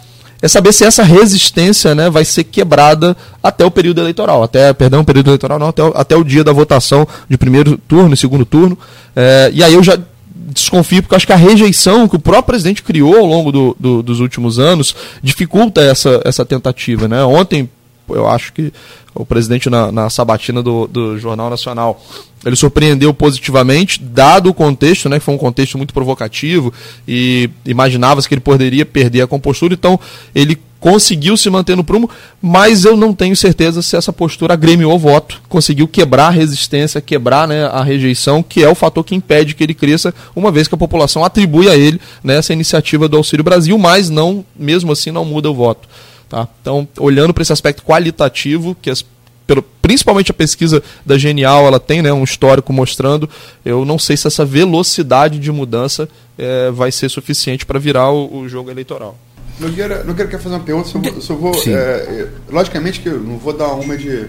é saber se essa resistência né, vai ser quebrada até o período eleitoral, até, perdão, período eleitoral não, até, até o dia da votação de primeiro turno e segundo turno. É, e aí eu já desconfio, porque acho que a rejeição que o próprio presidente criou ao longo do, do, dos últimos anos dificulta essa, essa tentativa. Né? Ontem, eu acho que o presidente na, na sabatina do, do Jornal Nacional. Ele surpreendeu positivamente, dado o contexto, né, que foi um contexto muito provocativo e imaginava-se que ele poderia perder a compostura, então ele conseguiu se manter no prumo, mas eu não tenho certeza se essa postura agremiou o voto, conseguiu quebrar a resistência, quebrar né, a rejeição, que é o fator que impede que ele cresça, uma vez que a população atribui a ele né, essa iniciativa do Auxílio Brasil, mas não, mesmo assim não muda o voto. Tá? Então, olhando para esse aspecto qualitativo, que as, pelo, principalmente a pesquisa da Genial ela tem né, um histórico mostrando, eu não sei se essa velocidade de mudança é, vai ser suficiente para virar o, o, jogo eleitoral. Nogueira, Nogueira quer fazer uma pergunta, só vou. Só vou é, logicamente que eu não vou dar uma de.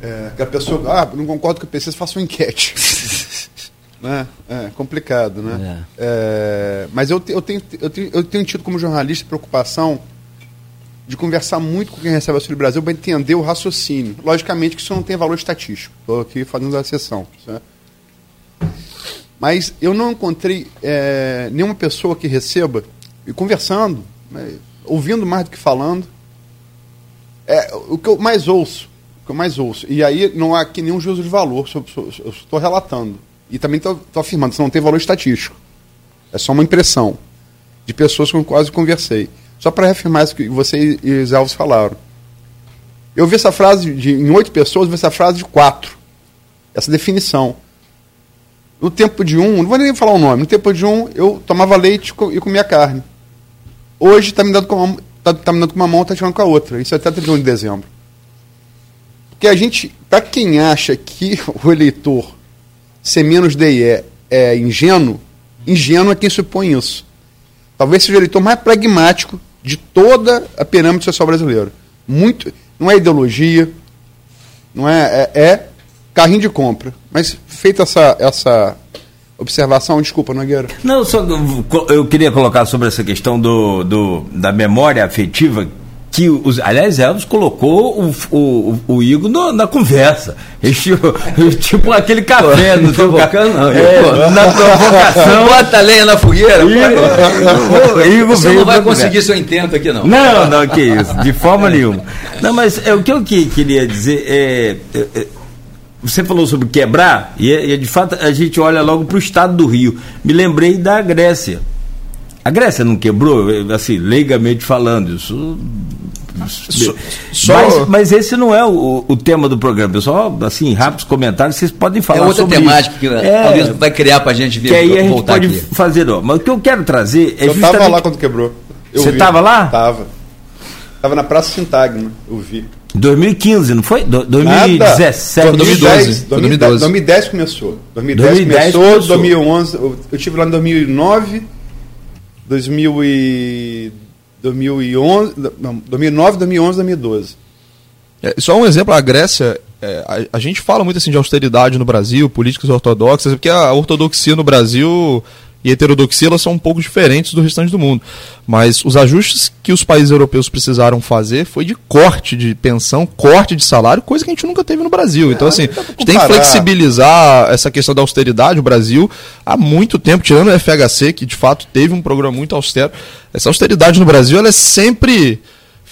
É, que a pessoa. Ah, não concordo com o PC, faça uma enquete. né? É complicado, né? É. É, mas eu, eu, tenho, eu, tenho, eu tenho tido como jornalista preocupação de conversar muito com quem recebe Auxílio Brasil para entender o raciocínio. Logicamente que isso não tem valor estatístico. Estou aqui fazendo a sessão. Mas eu não encontrei é, nenhuma pessoa que receba, e conversando, né, ouvindo mais do que falando, é, o que eu mais ouço, o que eu mais ouço, e aí não há aqui nenhum juízo de valor, eu estou relatando. E também estou afirmando, isso não tem valor estatístico. É só uma impressão de pessoas com quase conversei. Só para reafirmar isso que você e os Alves falaram. Eu vi essa frase de, em oito pessoas, eu vi essa frase de quatro. Essa definição. No tempo de um, não vou nem falar o nome, no tempo de um, eu tomava leite e comia carne. Hoje está me dando com uma, tá, tá me dando com uma mão, está tirando com a outra. Isso é até 31 de dezembro. Porque a gente, para quem acha que o eleitor ser menos DE é ingênuo, ingênuo é quem supõe isso. talvez seja o eleitor mais pragmático de toda a pirâmide social brasileira. Muito, não é ideologia, não é, é, é carrinho de compra. Mas feita essa, essa observação, desculpa, Nogueira. Não, só eu queria colocar sobre essa questão do, do da memória afetiva que os, aliás, Elvis colocou o, o, o Igor no, na conversa. Tipo, tipo aquele café. Não. É, na provocação. Bota lenha na fogueira. Igor, Igor Você não vai conseguir seu intento aqui, não. Não, não, que isso, de forma nenhuma. Não, mas é, o que eu que, queria dizer é, é, é você falou sobre quebrar, e, é, e de fato a gente olha logo para o estado do Rio. Me lembrei da Grécia. A Grécia não quebrou, assim, leigamente falando, isso. Só... Mas, mas, esse não é o, o tema do programa, pessoal. Assim, rápidos comentários, vocês podem falar. É outra sobre temática isso. que é, vai criar para a gente ver. Que aí a gente pode aqui. fazer. Ó. Mas o que eu quero trazer é. Eu estava lá quando quebrou. Eu Você estava lá? Estava. Estava na Praça Sintagma, eu vi. 2015, não foi? Do, 2017. 2012. 2012. 2010 começou. 2010, 2010 começou, começou, 2011. Eu, eu tive lá em 2009. 2000 e 2011, não, 2009, 2011, 2012. É, só um exemplo, a Grécia, é, a, a, gente fala muito assim de austeridade no Brasil, políticas ortodoxas, porque a ortodoxia no Brasil e heterodoxia elas são um pouco diferentes do restante do mundo. Mas os ajustes que os países europeus precisaram fazer foi de corte de pensão, corte de salário, coisa que a gente nunca teve no Brasil. Então, é, assim, a gente tem que flexibilizar essa questão da austeridade. O Brasil, há muito tempo, tirando o FHC, que de fato teve um programa muito austero, essa austeridade no Brasil ela é sempre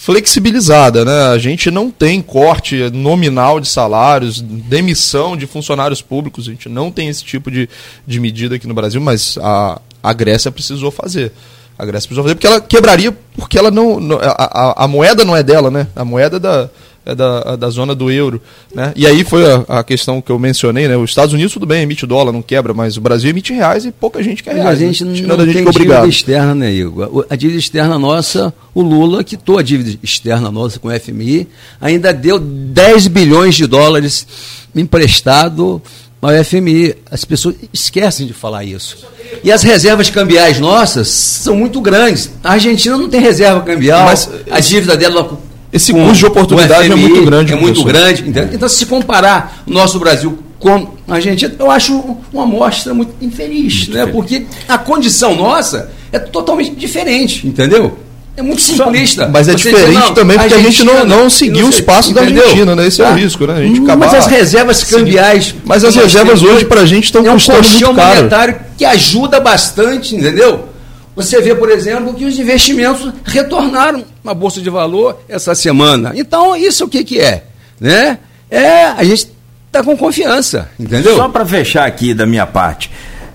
flexibilizada, né? A gente não tem corte nominal de salários, demissão de funcionários públicos, a gente não tem esse tipo de, de medida aqui no Brasil, mas a, a Grécia precisou fazer. A Grécia precisou fazer porque ela quebraria, porque ela não. a, a, a moeda não é dela, né? A moeda da, é da, da zona do euro. Né? E aí foi a, a, questão que eu mencionei, né? Os Estados Unidos tudo bem, emite dólar, não quebra, mas o Brasil emite reais e pouca gente quer reais. a gente né? não, não gente tem dívida externa, né, Igor? A dívida externa nossa, o Lula quitou a dívida externa nossa com o FMI, ainda deu 10 bilhões de dólares emprestado ao FMI. As pessoas esquecem de falar isso. E as reservas cambiais nossas são muito grandes. A Argentina não tem reserva cambial, mas a dívida dela esse custo de oportunidade FMI, é muito grande. É muito grande. Entendeu? Então, se comparar o nosso Brasil com a Argentina, eu acho uma amostra muito infeliz, muito né? porque a condição nossa é totalmente diferente, entendeu? É muito simplista. Mas é Você diferente diz, também porque a gente, gente não, não seguiu os passos da Argentina, né? Esse é o tá. risco, né? A gente acabar, mas as reservas cambiais. Mas as reservas hoje para a gente estão é um custando muito caro. monetário que ajuda bastante, entendeu? Você vê, por exemplo, que os investimentos retornaram na Bolsa de Valor essa semana. Então, isso o que, que é? Né? É, a gente está com confiança, entendeu? Só para fechar aqui da minha parte.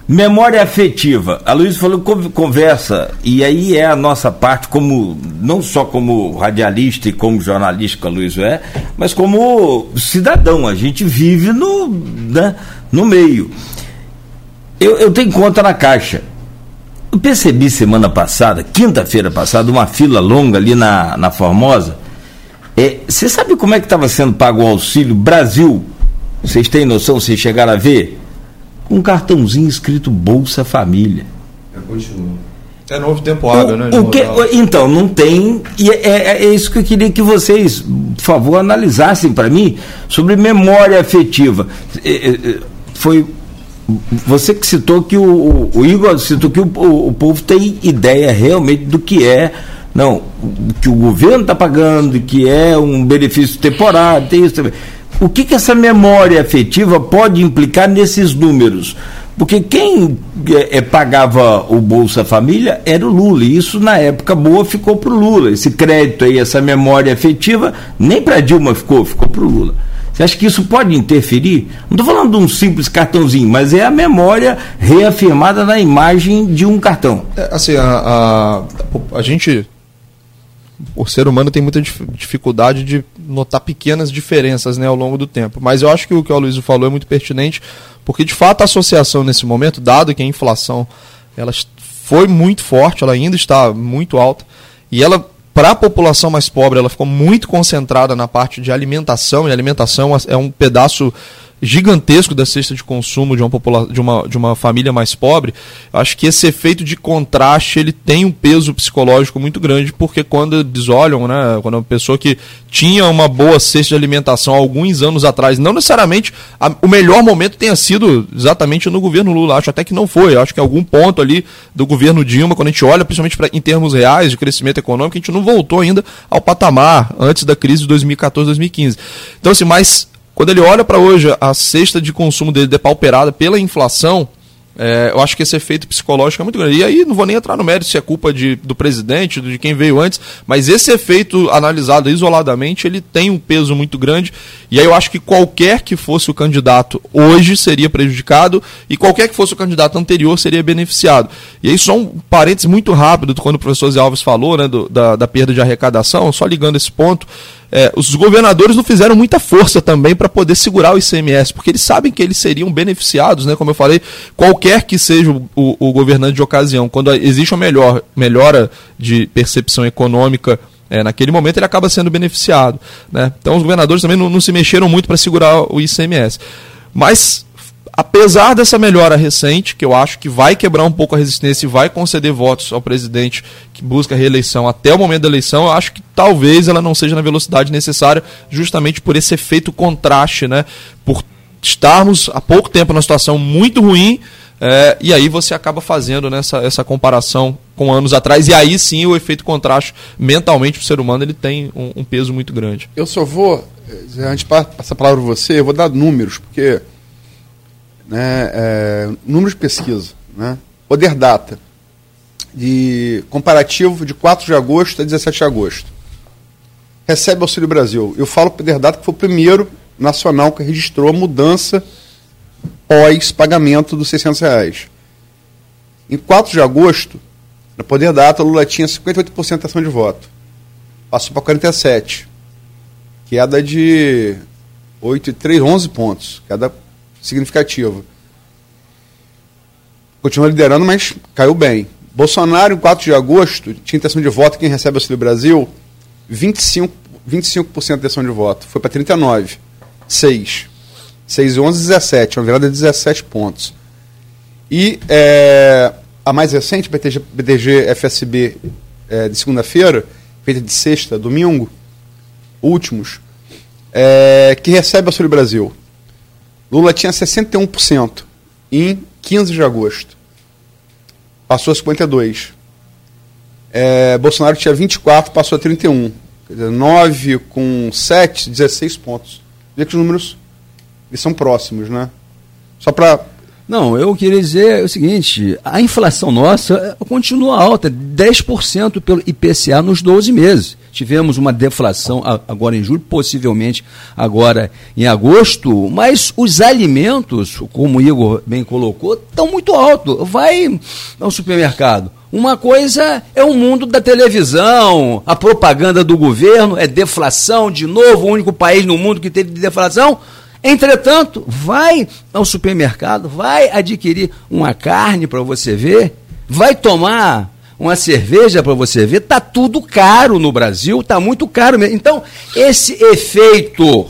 Memória afetiva. A Luiz falou conversa, e aí é a nossa parte, como não só como radialista e como jornalista que a Luiz é, mas como cidadão. A gente vive no, né, no meio. Eu, eu tenho conta na Caixa. Eu percebi semana passada, quinta-feira passada, uma fila longa ali na, na Formosa. É, você sabe como é que estava sendo pago o auxílio Brasil? Vocês têm noção, vocês chegaram a ver? Um cartãozinho escrito Bolsa Família. É, continua. É novo tempo água, né? O que, então, não tem. E é, é, é, isso que eu queria que vocês, por favor, analisassem para mim sobre memória afetiva. É, é, foi você que citou que o, o Igor citou que o, o, povo tem ideia realmente do que é, não, que o governo está pagando, que é um benefício temporário, tem isso também. O que, que essa memória afetiva pode implicar nesses números? Porque quem é, é, pagava o Bolsa Família era o Lula, e isso na época boa ficou para o Lula. Esse crédito aí, essa memória afetiva, nem para Dilma ficou, ficou para o Lula. Você acha que isso pode interferir? Não estou falando de um simples cartãozinho, mas é a memória reafirmada na imagem de um cartão. É, assim, a, a, a gente, o ser humano tem muita dificuldade de notar pequenas diferenças né, ao longo do tempo. Mas eu acho que o que o Luiz falou é muito pertinente, porque de fato a associação nesse momento, dado que a inflação ela foi muito forte, ela ainda está muito alta, e ela para a população mais pobre, ela ficou muito concentrada na parte de alimentação, e alimentação é um pedaço gigantesco da cesta de consumo de uma, popula de uma, de uma família mais pobre, acho que esse efeito de contraste ele tem um peso psicológico muito grande, porque quando eles olham, né, quando uma pessoa que tinha uma boa cesta de alimentação alguns anos atrás, não necessariamente a, o melhor momento tenha sido exatamente no governo Lula, acho até que não foi, acho que algum ponto ali do governo Dilma, quando a gente olha, principalmente pra, em termos reais de crescimento econômico, a gente não voltou ainda ao patamar antes da crise de 2014, 2015. Então, assim, mas quando ele olha para hoje a cesta de consumo dele depauperada pela inflação, é, eu acho que esse efeito psicológico é muito grande. E aí não vou nem entrar no mérito se é culpa de, do presidente, de quem veio antes, mas esse efeito analisado isoladamente, ele tem um peso muito grande. E aí eu acho que qualquer que fosse o candidato hoje seria prejudicado e qualquer que fosse o candidato anterior seria beneficiado. E aí só um parênteses muito rápido, quando o professor Zé Alves falou né, do, da, da perda de arrecadação, só ligando esse ponto é, os governadores não fizeram muita força também para poder segurar o ICMS, porque eles sabem que eles seriam beneficiados, né? Como eu falei, qualquer que seja o, o, o governante de ocasião, quando existe uma melhor, melhora de percepção econômica é, naquele momento ele acaba sendo beneficiado. Né? Então os governadores também não, não se mexeram muito para segurar o ICMS. Mas apesar dessa melhora recente, que eu acho que vai quebrar um pouco a resistência e vai conceder votos ao presidente que busca reeleição até o momento da eleição, eu acho que talvez ela não seja na velocidade necessária, justamente por esse efeito contraste, né? Por estarmos há pouco tempo numa situação muito ruim. É, e aí você acaba fazendo né, essa comparação com anos atrás, e aí sim o efeito contraste mentalmente para o ser humano ele tem um, um peso muito grande. Eu só vou, eh, antes de passar a palavra para você, eu vou dar números, porque né, é, números de pesquisa, né, Poder Data, de comparativo de 4 de agosto a 17 de agosto. Recebe Auxílio Brasil. Eu falo Poder Data que foi o primeiro nacional que registrou a mudança pós-pagamento dos 600 reais. Em 4 de agosto, na Poder Data, Lula tinha 58% de ação de voto. Passou para 47%. Queda de 8 e 3, 11 pontos. Queda significativa. Continua liderando, mas caiu bem. Bolsonaro, em 4 de agosto, tinha intenção de voto, quem recebe Auxílio Brasil, 25%, 25 de intenção de voto. Foi para 39. 6. 6 e 11, 17. Uma virada de 17 pontos. E é, a mais recente, BTG, BTG FSB, é, de segunda-feira, feita de sexta, domingo, últimos, é, que recebe Auxílio Brasil. Lula tinha 61% em 15 de agosto. Passou a 52. É, Bolsonaro tinha 24, passou a 31. Quer dizer, 9 com 7, 16 pontos. Vê que os números eles são próximos, né? Só para não, eu queria dizer o seguinte: a inflação nossa continua alta, 10% pelo IPCA nos 12 meses. Tivemos uma deflação agora em julho, possivelmente agora em agosto, mas os alimentos, como o Igor bem colocou, estão muito altos. Vai ao supermercado. Uma coisa é o mundo da televisão, a propaganda do governo, é deflação, de novo, o único país no mundo que teve deflação. Entretanto, vai ao supermercado, vai adquirir uma carne para você ver, vai tomar uma cerveja para você ver, tá tudo caro no Brasil, tá muito caro mesmo. Então, esse efeito,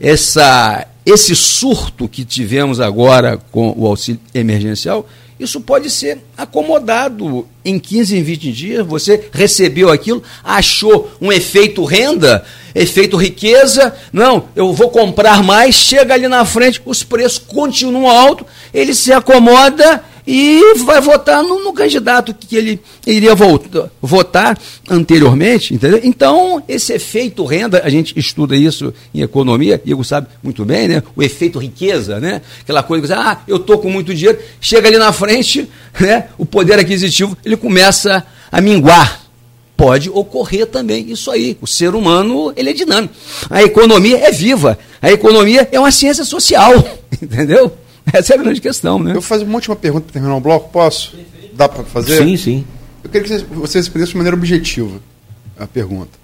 essa esse surto que tivemos agora com o auxílio emergencial, isso pode ser acomodado em 15, em 20 dias. Você recebeu aquilo, achou um efeito renda, efeito riqueza. Não, eu vou comprar mais. Chega ali na frente, os preços continuam altos, ele se acomoda e vai votar no, no candidato que ele iria voltar, votar anteriormente, entendeu? Então, esse efeito renda, a gente estuda isso em economia, Igor sabe muito bem, né? O efeito riqueza, né? Aquela coisa que ah, eu tô com muito dinheiro, chega ali na frente, né? O poder aquisitivo, ele começa a minguar. Pode ocorrer também isso aí. O ser humano, ele é dinâmico. A economia é viva. A economia é uma ciência social, entendeu? Essa é a grande questão, né? Eu vou fazer uma última pergunta para terminar o bloco, posso? Dá para fazer? Sim, sim. Eu queria que você respondesse de maneira objetiva a pergunta.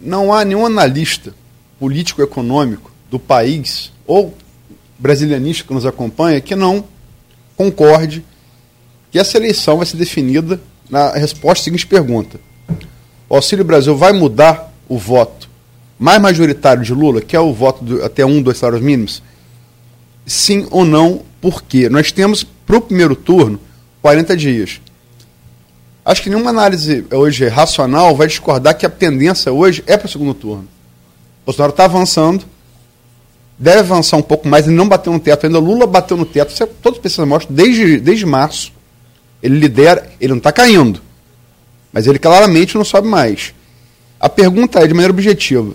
Não há nenhum analista político-econômico do país ou brasilianista que nos acompanha que não concorde que essa eleição vai ser definida na resposta à seguinte pergunta: O Auxílio Brasil vai mudar o voto mais majoritário de Lula, que é o voto do, até um, dois salários mínimos? Sim ou não? Por quê? Nós temos, para o primeiro turno, 40 dias. Acho que nenhuma análise hoje racional vai discordar que a tendência hoje é para o segundo turno. O Bolsonaro está avançando, deve avançar um pouco mais, ele não bateu no teto ainda. Lula bateu no teto, isso é, todos os pesquisas mostram, desde, desde março. Ele lidera, ele não está caindo, mas ele claramente não sobe mais. A pergunta é de maneira objetiva: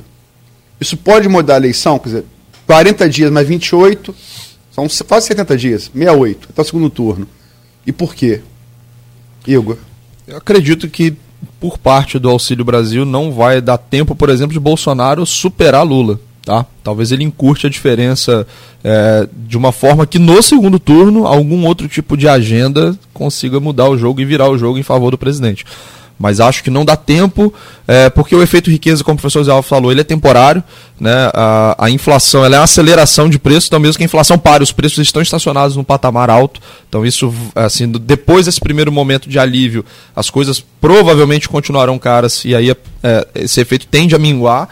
isso pode mudar a eleição? Quer dizer, 40 dias mais 28, são quase 70 dias, 68, até o segundo turno. E por quê? Igor. Eu acredito que por parte do Auxílio Brasil não vai dar tempo, por exemplo, de Bolsonaro superar Lula. Tá? Talvez ele encurte a diferença é, de uma forma que no segundo turno algum outro tipo de agenda consiga mudar o jogo e virar o jogo em favor do presidente mas acho que não dá tempo, é, porque o efeito riqueza, como o professor Zé Alves falou, ele é temporário, né? a, a inflação ela é uma aceleração de preço, então mesmo que a inflação pare, os preços estão estacionados num patamar alto, então isso, assim, depois desse primeiro momento de alívio, as coisas provavelmente continuarão caras, e aí é, esse efeito tende a minguar,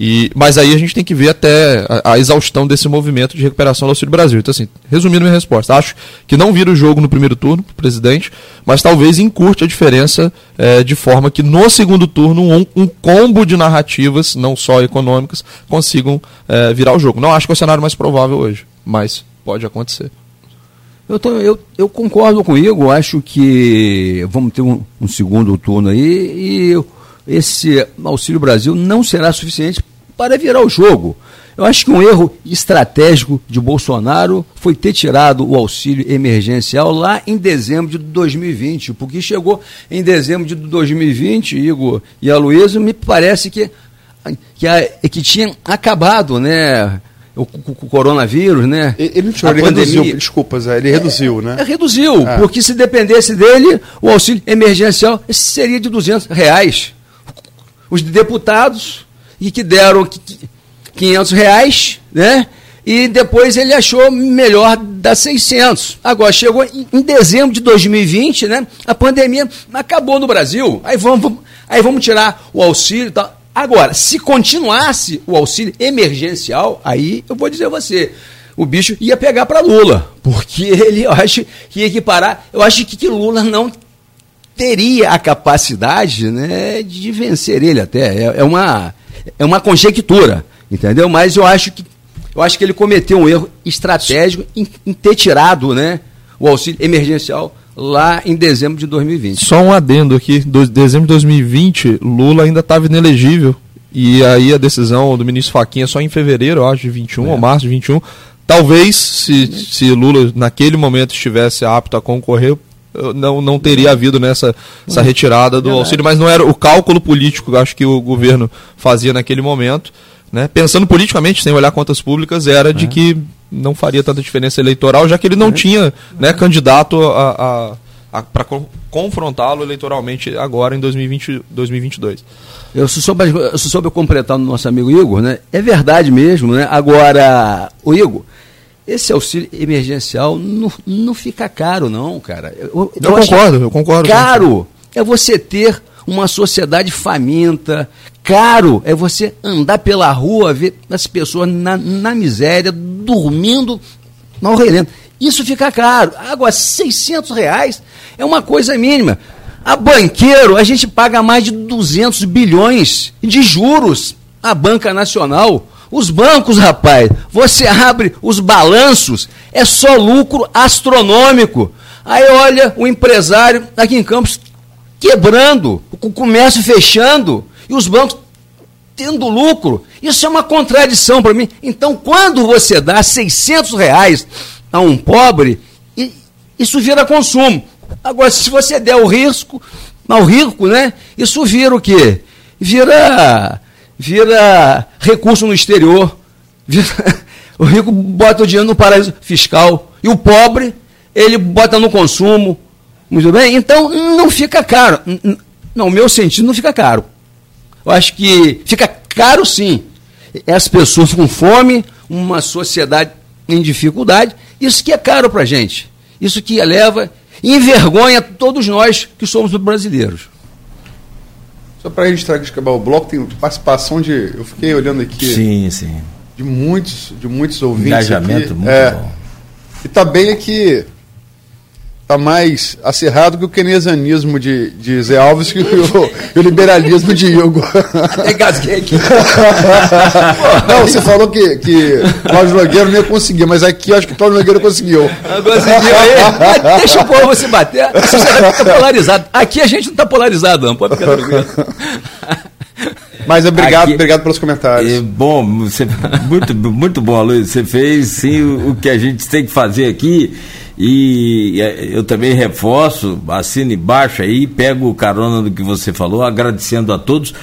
e, mas aí a gente tem que ver até a, a, exaustão desse movimento de recuperação do Auxílio Brasil. Então, assim, resumindo minha resposta, acho que não vira o jogo no primeiro turno para o presidente, mas talvez encurte a diferença é, de forma que no segundo turno um, um, combo de narrativas, não só econômicas, consigam é, virar o jogo. Não acho que é o cenário mais provável hoje, mas pode acontecer. Eu, tô, eu, eu concordo com o Igor, acho que vamos ter um, um segundo turno aí e esse Auxílio Brasil não será suficiente para virar o jogo. Eu acho que um erro estratégico de Bolsonaro foi ter tirado o auxílio emergencial lá em dezembro de 2020, porque chegou em dezembro de 2020, Igor e a Luísa, me parece que, que, a, que tinha acabado, né? O, o, o, coronavírus, né? Ele tirou, ele reduziu, desculpa, Zé, ele reduziu, né? É, reduziu, é. porque se dependesse dele, o auxílio emergencial seria de 200 reais os deputados e que deram 500 reais, né? E depois ele achou melhor dar 600. Agora, chegou em, dezembro de 2020, né? A pandemia acabou no Brasil. Aí vamos, aí vamos tirar o auxílio e tal. Agora, se continuasse o auxílio emergencial, aí eu vou dizer a você, o bicho ia pegar para Lula, porque ele, eu acho que ia equiparar, eu acho que, que Lula não teria a capacidade né, de vencer ele até. É, é, uma, é uma conjectura, entendeu? Mas eu acho que eu acho que ele cometeu um erro estratégico em, em ter tirado né, o auxílio emergencial lá em dezembro de 2020. Só um adendo aqui, do, dezembro de 2020, Lula ainda estava inelegível. E aí a decisão do ministro Faquinha só em fevereiro, acho, de 21, é. ou março de 21. Talvez, se, se Lula naquele momento estivesse apto a concorrer, não, não teria havido nessa essa retirada do auxílio, mas não era o cálculo político, acho que o governo fazia naquele momento, né? Pensando politicamente, sem olhar contas públicas, era de é. que não faria tanta diferença eleitoral, já que ele não é. tinha né, candidato a, a, a para confrontá-lo eleitoralmente agora em 2020, 2022. Eu só soube, eu soube completar no nosso amigo Igor, né? É verdade mesmo, né? Agora, o Igor, esse auxílio emergencial não, não fica caro, não, cara. Eu, eu, eu concordo, eu concordo. Caro é você ter uma sociedade faminta. Caro é você andar pela rua, ver as pessoas na, na miséria, dormindo na relento. Isso fica caro. Agora, 600 reais é uma coisa mínima. A banqueiro, a gente paga mais de 200 bilhões de juros. A Banca Nacional os bancos, rapaz, você abre os balanços, é só lucro astronômico. Aí olha o empresário aqui em Campos quebrando, o comércio fechando e os bancos tendo lucro. Isso é uma contradição para mim. Então, quando você dá 600 reais a um pobre, isso vira consumo. Agora, se você der o risco, ao rico, né? Isso vira o quê? Vira vira recurso no exterior, vira, o rico bota o dinheiro no paraíso fiscal e o pobre ele bota no consumo, muito bem? Então não fica caro. Não, meu sentido não fica caro. Eu acho que fica caro sim. As pessoas com fome, uma sociedade em dificuldade, isso que é caro para a gente. Isso que eleva envergonha todos nós que somos brasileiros. Só para registrar acabar o bloco, tem participação de. Eu fiquei olhando aqui. Sim, sim. De muitos, de muitos ouvintes. Engajamento aqui. muito é. bom. E tá bem aqui. Tá mais acirrado que o keynesianismo de, de Zé Alves e o, o liberalismo de Hugo. Até gasguei aqui. Não, você falou que, que Cláudio Nogueira não ia conseguir, mas aqui eu acho que Cláudio Nogueira conseguiu. Conseguiu aí. Deixa o povo se bater. Você está polarizado. Aqui a gente não está polarizado, não. Pode ficar tranquilo. Mas obrigado, Aqui- obrigado pelos comentários. É, bom, você, muito, muito bom, Luiz. Você fez sim o, o que a gente tem que fazer aqui. E é, eu também reforço, assino embaixo aí, pego o carona do que você falou, agradecendo a todos.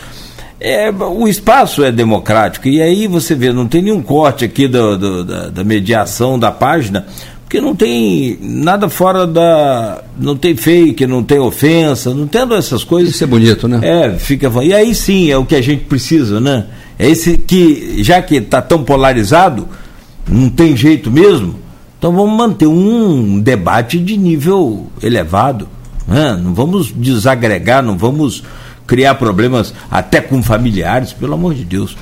É, o espaço é democrático, e aí você vê, não tem nenhum corte aqui do, do- da, da mediação da página, porque não tem nada fora da. Não tem fake, não tem ofensa, não tendo essas coisas. Isso é bonito, né? É, fica. E aí sim é o que a gente precisa, né? É esse que, já que está tão polarizado, não tem jeito mesmo, então vamos manter um debate de nível elevado. Né? Não vamos desagregar, não vamos criar problemas até com familiares, pelo amor de Deus.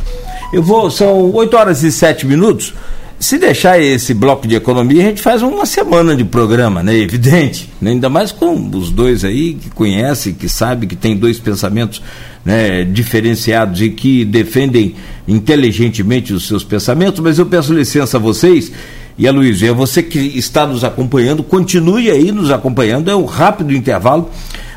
Eu vou, são 8 horas e 7 minutos. Se deixar esse bloco de economia, a gente faz uma semana de programa, né? Evidente. né? Ainda mais com os dois aí que conhecem, que sabem que tem dois pensamentos né, diferenciados e que defendem inteligentemente os seus pensamentos. Mas eu peço licença a vocês. E a Luiz, é você que está nos acompanhando, continue aí nos acompanhando. É um rápido intervalo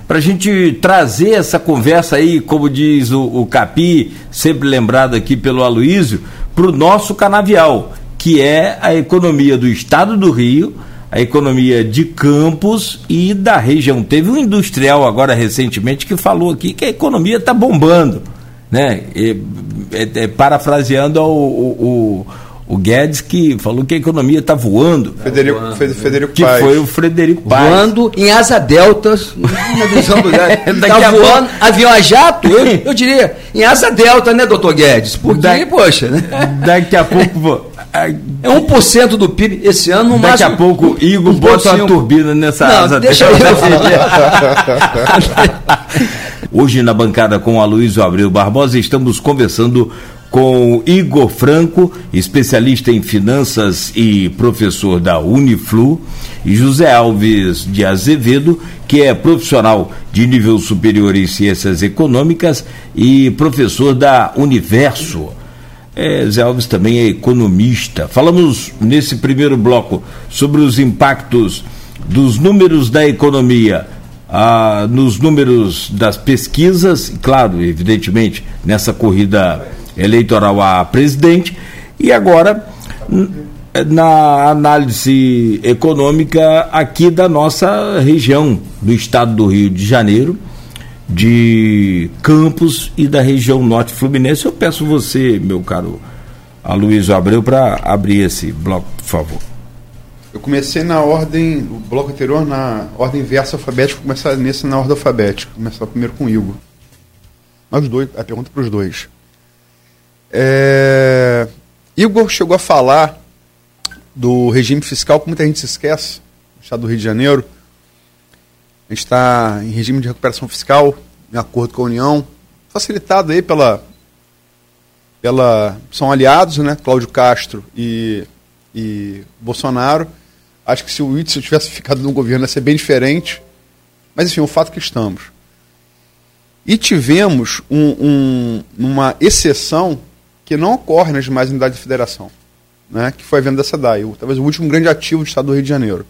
para a gente trazer essa conversa aí, como diz o, o Capi, sempre lembrado aqui pelo Aloísio, para o nosso canavial, que é a economia do estado do Rio, a economia de Campos e da região. Teve um industrial agora recentemente que falou aqui que a economia está bombando, né? E, é, é, parafraseando o, o, o Guedes que falou que a economia está voando, Federico, Fe- Federico que foi o Frederico Paes. Voando em asa deltas, na visão do Guedes. Tá a voando, avião a jato, eu, eu diria, em asa delta, né, doutor Guedes? Porque, Da- poxa, né? Daqui a pouco. vou- a- É 1% do PIB esse ano, no Daqui máximo. a pouco Igor um bota uma turbina nessa Não, asa deixa dela. eu. Hoje na bancada com a Luiz Abreu Barbosa estamos conversando com Igor Franco, especialista em finanças e professor da Uniflu, e José Alves de Azevedo, que é profissional de nível superior em ciências econômicas e professor da Universo. É, Zé Alves também é economista. Falamos nesse primeiro bloco sobre os impactos dos números da economia ah, nos números das pesquisas, e claro, evidentemente, nessa corrida eleitoral a presidente, e agora na análise econômica aqui da nossa região, do estado do Rio de Janeiro, de Campos e da região norte fluminense. Eu peço você, meu caro Aloysio Abreu, para abrir esse bloco, por favor. Eu comecei na ordem, o bloco anterior, na ordem inversa alfabética, começar nesse na ordem alfabética. Começar primeiro com o Igor. Mas os dois, a pergunta para os dois. É, Igor chegou a falar do regime fiscal, que muita gente se esquece, no estado do Rio de Janeiro. A gente está em regime de recuperação fiscal, em acordo com a União, facilitado aí pela. pela são aliados, né? Cláudio Castro e, e Bolsonaro. Acho que se o Whitson tivesse ficado no governo ia ser bem diferente. Mas, enfim, o fato é que estamos. E tivemos um, um, uma exceção que não ocorre nas demais unidades da federação, né, que foi a venda da SEDAI, talvez o último grande ativo do Estado do Rio de Janeiro,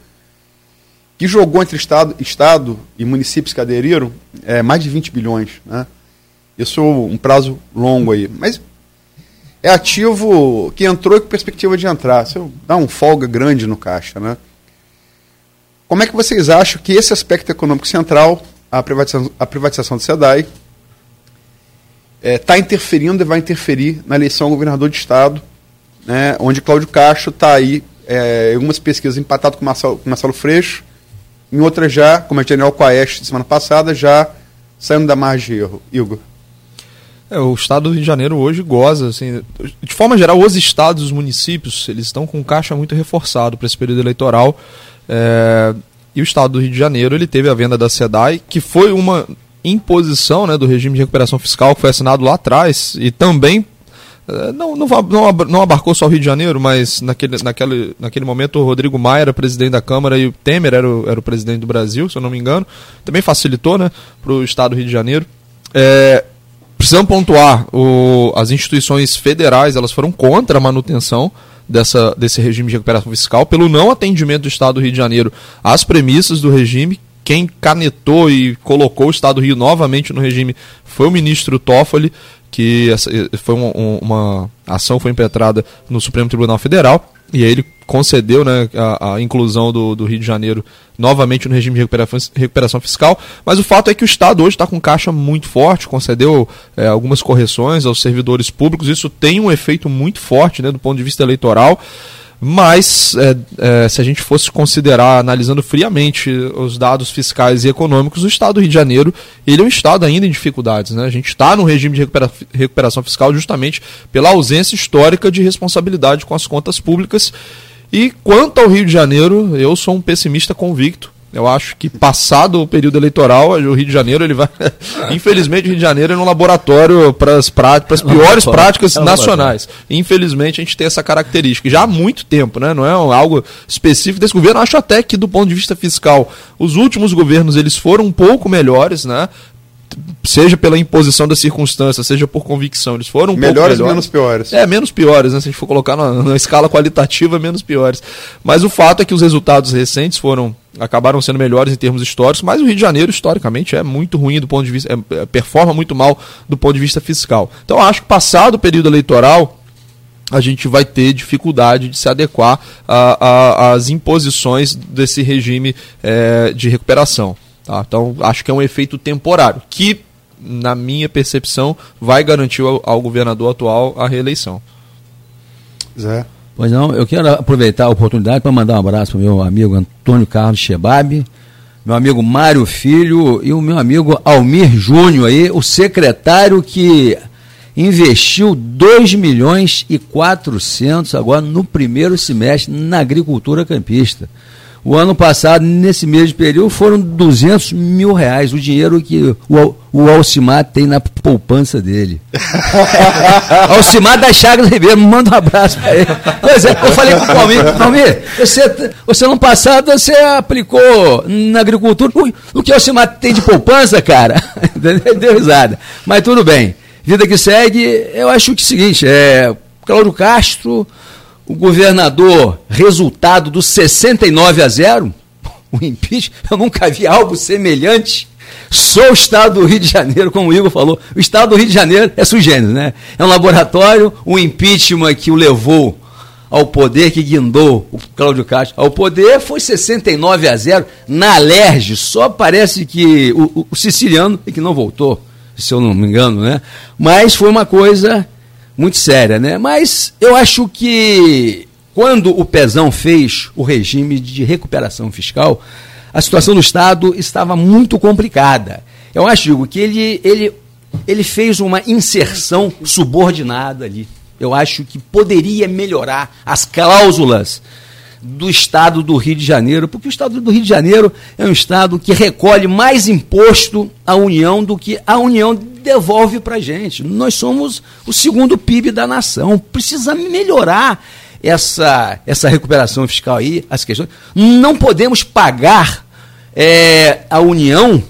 que jogou entre Estado, estado e municípios que aderiram é, mais de 20 bilhões. Né? Isso é um prazo longo aí. Mas é ativo que entrou e com perspectiva de entrar. Isso dá um folga grande no caixa. Né? Como é que vocês acham que esse aspecto econômico central, a privatização, a privatização do SEDAI, está interferindo e vai interferir na eleição ao governador de Estado, né, onde Cláudio Castro está aí, é, em algumas pesquisas, empatado com Marcelo, com Marcelo Freixo, em outras já, como a General Coeste semana passada, já saindo da margem de erro. Igor. É, o estado do Rio de Janeiro hoje goza, assim, de forma geral, os estados os municípios, eles estão com caixa muito reforçado para esse período eleitoral. é, e o estado do Rio de Janeiro, ele teve a venda da SEDAI, que foi uma imposição né, do regime de recuperação fiscal que foi assinado lá atrás e também eh, não, não, não, abarcou só o Rio de Janeiro, mas naquele, naquele, naquele momento o Rodrigo Maia era presidente da Câmara e o Temer era o, era o presidente do Brasil, se eu não me engano. Também facilitou né, para o Estado do Rio de Janeiro. É, precisamos pontuar, o, as instituições federais elas foram contra a manutenção dessa, desse regime de recuperação fiscal, pelo não atendimento do Estado do Rio de Janeiro às premissas do regime. Quem canetou e colocou o Estado do Rio novamente no regime foi o ministro Toffoli que essa, foi uma, uma ação foi impetrada no Supremo Tribunal Federal e aí ele concedeu né, a, a inclusão do, do, Rio de Janeiro novamente no regime de recuperação, recuperação fiscal, mas o fato é que o Estado hoje está com caixa muito forte, concedeu é, algumas correções aos servidores públicos, isso tem um efeito muito forte né, do ponto de vista eleitoral. Mas, é, é, se a gente fosse considerar, analisando friamente os dados fiscais e econômicos, o Estado do Rio de Janeiro ele é um Estado ainda em dificuldades. Né? A gente está no regime de recupera recuperação fiscal justamente pela ausência histórica de responsabilidade com as contas públicas. E quanto ao Rio de Janeiro, eu sou um pessimista convicto. Eu acho que passado o período eleitoral, o Rio de Janeiro ele vai. Infelizmente, o Rio de Janeiro é um laboratório para as é piores práticas é nacionais. Infelizmente, a gente tem essa característica. Já há muito tempo, né? Não é algo específico desse governo. Acho até que, do ponto de vista fiscal, os últimos governos eles foram um pouco melhores, né? seja pela imposição das circunstâncias, seja por convicção, eles foram um melhores ou menos piores. É, menos piores, né? Se a gente for colocar na, na, escala qualitativa, menos piores. Mas o fato é que os resultados recentes foram acabaram sendo melhores em termos históricos, mas o Rio de Janeiro historicamente é muito ruim do ponto de vista, é, é, performa muito mal do ponto de vista fiscal. Então acho que passado o período eleitoral a gente vai ter dificuldade de se adequar às imposições desse regime é, de recuperação. Tá? Então, acho que é um efeito temporário, que, na minha percepção, vai garantir ao, ao governador atual a reeleição. Zé. Pois não, eu quero aproveitar a oportunidade para mandar um abraço para o meu amigo Antônio Carlos Chebab, meu amigo Mário Filho e o meu amigo Almir Júnior aí, o secretário que investiu 2 milhões e 400 agora no primeiro semestre na agricultura campista. O ano passado, nesse mesmo período, foram 200 mil reais, o dinheiro que o, o Alcimar tem na poupança dele. Alcimar da Chagas Ribeiro, manda um abraço para ele. Pois é, eu falei com o Palmeiras, Palmeiras, você, você ano passado você aplicou na agricultura, o, o que o Alcimar tem de poupança, cara? Deu risada. Mas tudo bem. Vida que segue, eu acho que é o seguinte, é, Cláudio Castro o governador, resultado do 69 a 0, o impeachment, eu nunca vi algo semelhante. Só o estado do Rio de Janeiro, como o Igor falou, o estado do Rio de Janeiro é sugênero, né? É um laboratório, o impeachment que o levou ao poder, que guindou o Cláudio Castro ao poder, foi 69 a 0 na Alerj. Só parece que o, o, o siciliano é que não voltou, se eu não me engano, né? Mas foi uma coisa muito séria, né? Mas eu acho que quando o Pezão fez o regime de recuperação fiscal, a situação do Estado estava muito complicada. Eu acho, que ele, ele, ele fez uma inserção subordinada ali. Eu acho que poderia melhorar as cláusulas do estado do Rio de Janeiro, porque o estado do Rio de Janeiro é um estado que recolhe mais imposto à União do que a União devolve para a gente. Nós somos o segundo PIB da nação. Precisa melhorar essa, essa recuperação fiscal aí, as questões. Não podemos pagar é, a União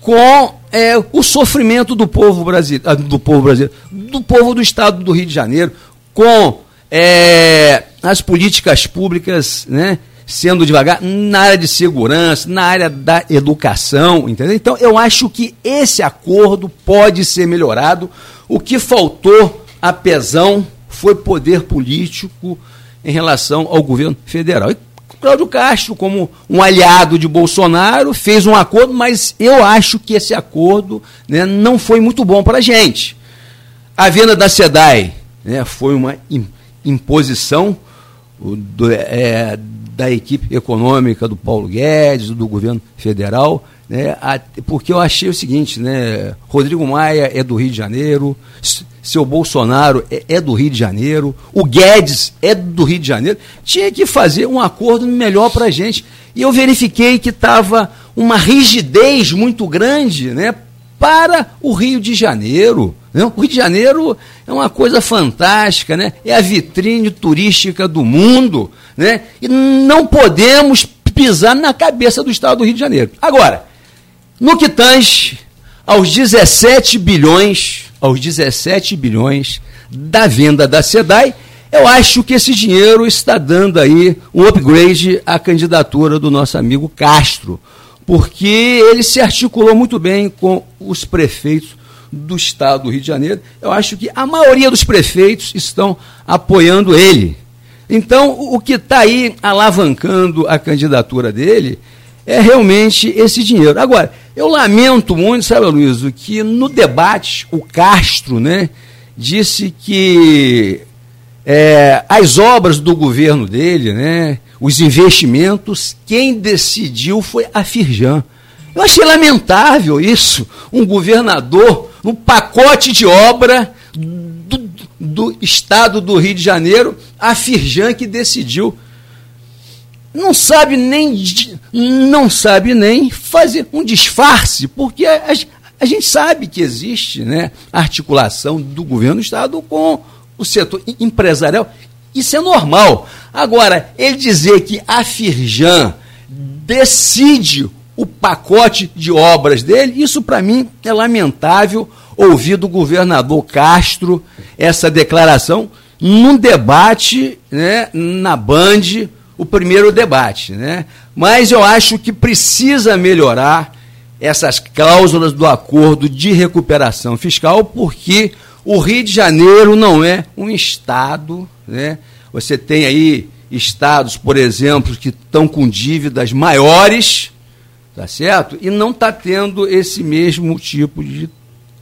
com é, o sofrimento do povo brasileiro, ah, do povo brasileiro, do povo do estado do Rio de Janeiro, com é, as políticas públicas, né? Sendo devagar na área de segurança, na área da educação, entendeu? Então, eu acho que esse acordo pode ser melhorado. O que faltou a pesão foi poder político em relação ao governo federal. E Cláudio Castro, como um aliado de Bolsonaro, fez um acordo, mas eu acho que esse acordo né, não foi muito bom para a gente. A venda da SEDAI né, foi uma imposição do, é, da equipe econômica do Paulo Guedes, do governo federal, né, porque eu achei o seguinte, né, Rodrigo Maia é do Rio de Janeiro, seu Bolsonaro é, é, do Rio de Janeiro, o Guedes é do Rio de Janeiro, tinha que fazer um acordo melhor para a gente. E eu verifiquei que estava uma rigidez muito grande né, para o Rio de Janeiro. Né? O Rio de Janeiro é uma coisa fantástica, né? é a vitrine turística do mundo. Né? E não podemos pisar na cabeça do Estado do Rio de Janeiro. Agora, no que tange aos 17 bilhões, aos 17 bilhões da venda da SEDAI, eu acho que esse dinheiro está dando aí um upgrade à candidatura do nosso amigo Castro, porque ele se articulou muito bem com os prefeitos do estado do Rio de Janeiro. Eu acho que a maioria dos prefeitos estão apoiando ele. Então, o que está aí alavancando a candidatura dele é realmente esse dinheiro. Agora, eu lamento muito, sabe, Luiz, que no debate o Castro né, disse que é, as obras do governo dele, né, os investimentos, quem decidiu foi a Firjan. Eu achei lamentável isso, um governador, no pacote de obra do, do estado do Rio de Janeiro, a Firjan que decidiu. Não sabe nem não sabe nem fazer um disfarce, porque a, a gente sabe que existe né, articulação do governo do estado com o setor empresarial, isso é normal. Agora, ele dizer que a Firjan decide o pacote de obras dele, isso para mim é lamentável ouvir do governador Castro essa declaração num debate né, na Band, o primeiro debate. Né? Mas eu acho que precisa melhorar essas cláusulas do acordo de recuperação fiscal, porque o Rio de Janeiro não é um estado, né? Você tem aí estados, por exemplo, que estão com dívidas maiores, tá certo? E não está tendo esse mesmo tipo de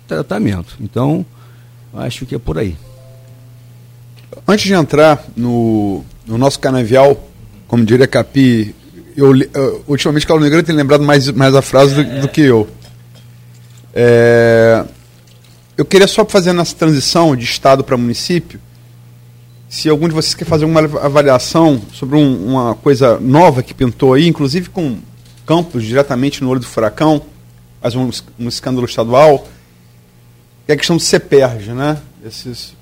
tratamento. Então, acho que é por aí. Antes de entrar no, no nosso canavial, como diria Capi, eu, eu, ultimamente Carlos Negreiro tem lembrado mais, mais a frase do, do que eu. É, eu queria só fazer nessa transição de estado para município, se algum de vocês quer fazer uma avaliação sobre um, uma coisa nova que pintou aí, inclusive com campos diretamente no olho do furacão, mas um, um escândalo estadual, que é a questão do CEPERG, né? Esses,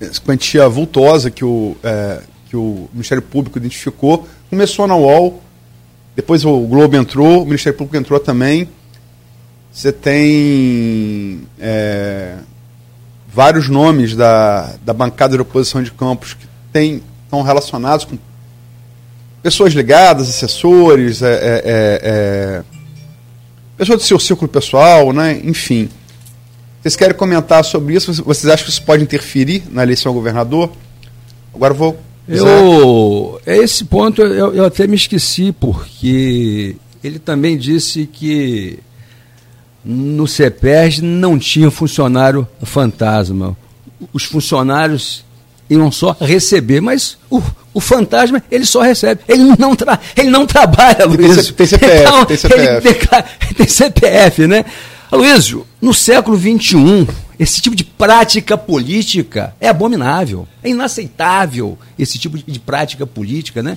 essa quantia vultosa que o, é, que o Ministério Público identificou. Começou na UOL, depois o Globo entrou, o Ministério Público entrou também. Você tem é, vários nomes da, da bancada de oposição de campos que tem, estão relacionados com pessoas ligadas, assessores, é, é, é, é pessoas do seu círculo pessoal, né? enfim. Vocês querem comentar sobre isso? Vocês acham que isso pode interferir na eleição ao governador? Agora eu vou. Eu, esse ponto eu, eu até me esqueci, porque ele também disse que no CEPERG não tinha funcionário fantasma. Os funcionários iam só receber, mas o, o fantasma ele só recebe. Ele não, tra ele não trabalha, Luiz. Tem, CPF, então, tem CPF. Declara, tem CPF, né? Luísio, no século XXI, esse tipo de prática política é abominável, é inaceitável esse tipo de, de prática política, né?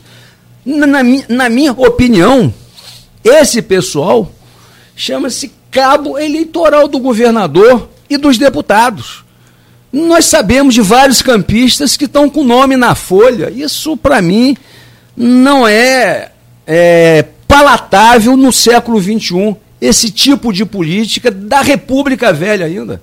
Na, na, na minha opinião, esse pessoal chama-se cabo eleitoral do governador e dos deputados. Nós sabemos de vários campistas que estão com nome na folha. Isso, para mim, não é, é palatável no século XXI, esse tipo de política da República Velha ainda.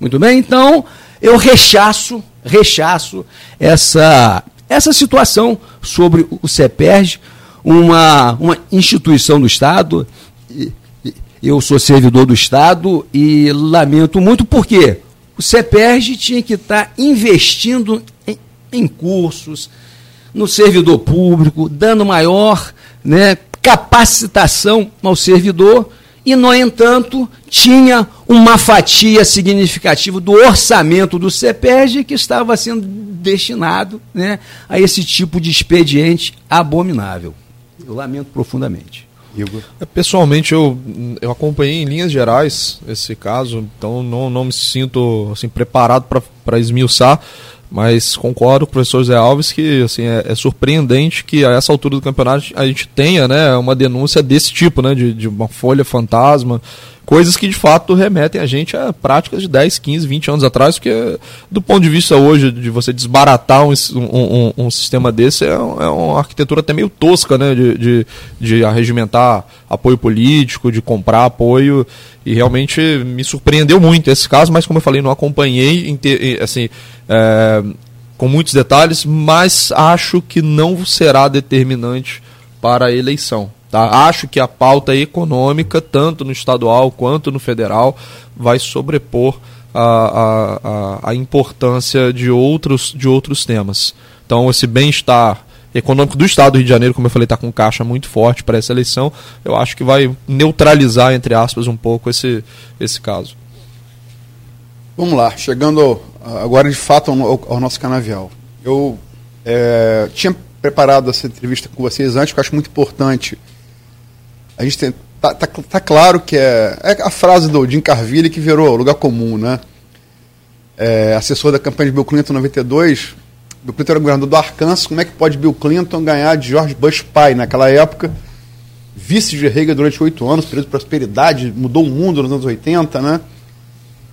Muito bem? Então, eu rechaço, rechaço essa, essa situação sobre o CEPERG, uma, uma instituição do Estado eu sou servidor do Estado e lamento muito porque o CEPERG tinha que estar investindo em, em cursos, no servidor público, dando maior né, capacitação ao servidor e, no entanto, tinha uma fatia significativa do orçamento do CEPERG que estava sendo destinado né, a esse tipo de expediente abominável. Eu lamento profundamente. Igor? É, pessoalmente, eu, eu acompanhei em linhas gerais esse caso, então não, não me sinto assim, preparado para esmiuçar, Mas concordo com o professor Zé Alves que assim, é, é, surpreendente que a essa altura do campeonato a gente tenha né, uma denúncia desse tipo, né, de, de uma folha fantasma, coisas que de fato remetem a gente a práticas de 10, 15, 20 anos atrás, porque do ponto de vista hoje de você desbaratar um, um, um, sistema desse é, é, uma arquitetura até meio tosca, né, de, de, de arregimentar apoio político, de comprar apoio, e realmente me surpreendeu muito esse caso, mas como eu falei, não acompanhei assim, é, com muitos detalhes, mas acho que não será determinante para a eleição. Tá? Acho que a pauta econômica, tanto no estadual quanto no federal, vai sobrepor a, a, a, importância de outros, de outros temas. Então, esse bem-estar econômico do Estado do Rio de Janeiro, como eu falei, está com caixa muito forte para essa eleição. Eu acho que vai neutralizar, entre aspas, um pouco esse, esse caso. Vamos lá, chegando agora de fato ao, ao nosso canavial. Eu é, tinha preparado essa entrevista com vocês antes, que eu acho muito importante a gente tem, tá, tá, tá, claro que é, é a frase do Jim Carville que virou lugar comum, né? É, assessor da campanha de Bill Clinton em 92, Bill Clinton era governador do Arkansas, como é que pode Bill Clinton ganhar de George Bush pai naquela época? Vice de Reagan durante oito anos, período de prosperidade, mudou o mundo nos anos 80, né?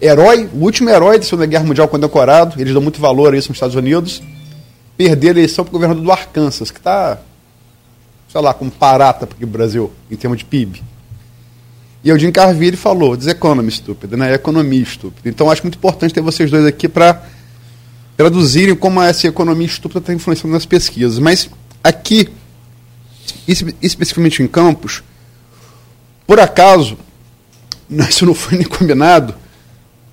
Herói, o último herói da Segunda Guerra Mundial condecorado, eles dão muito valor a isso nos Estados Unidos, perder a eleição para o governador do Arkansas, que está sei lá, como parata para o Brasil, em termos de PIB. E o Jim Carville falou, diz economy estúpida, né? Economia estúpida. Então acho muito importante ter vocês dois aqui para traduzirem como essa economia estúpida está influenciando nas pesquisas. Mas aqui, especificamente em Campos, por acaso, isso não foi nem combinado,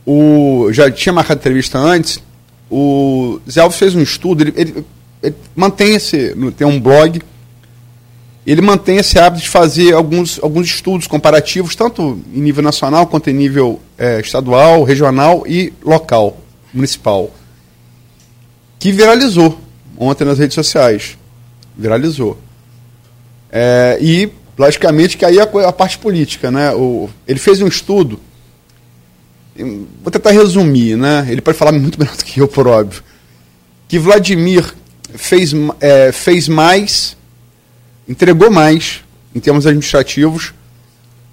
o, já tinha marcado entrevista antes, o Zé Alves fez um estudo, ele, ele, ele mantém esse, tem um blog ele mantém esse hábito de fazer alguns, alguns estudos comparativos, tanto em nível nacional quanto em nível é, estadual, regional e local, municipal, que viralizou ontem nas redes sociais. Viralizou. É, e, logicamente, que aí a, a parte política. Né? O, ele fez um estudo, vou tentar resumir, né? ele pode falar muito melhor do que eu, por óbvio, que Vladimir fez, é, fez mais entregou mais, em termos administrativos,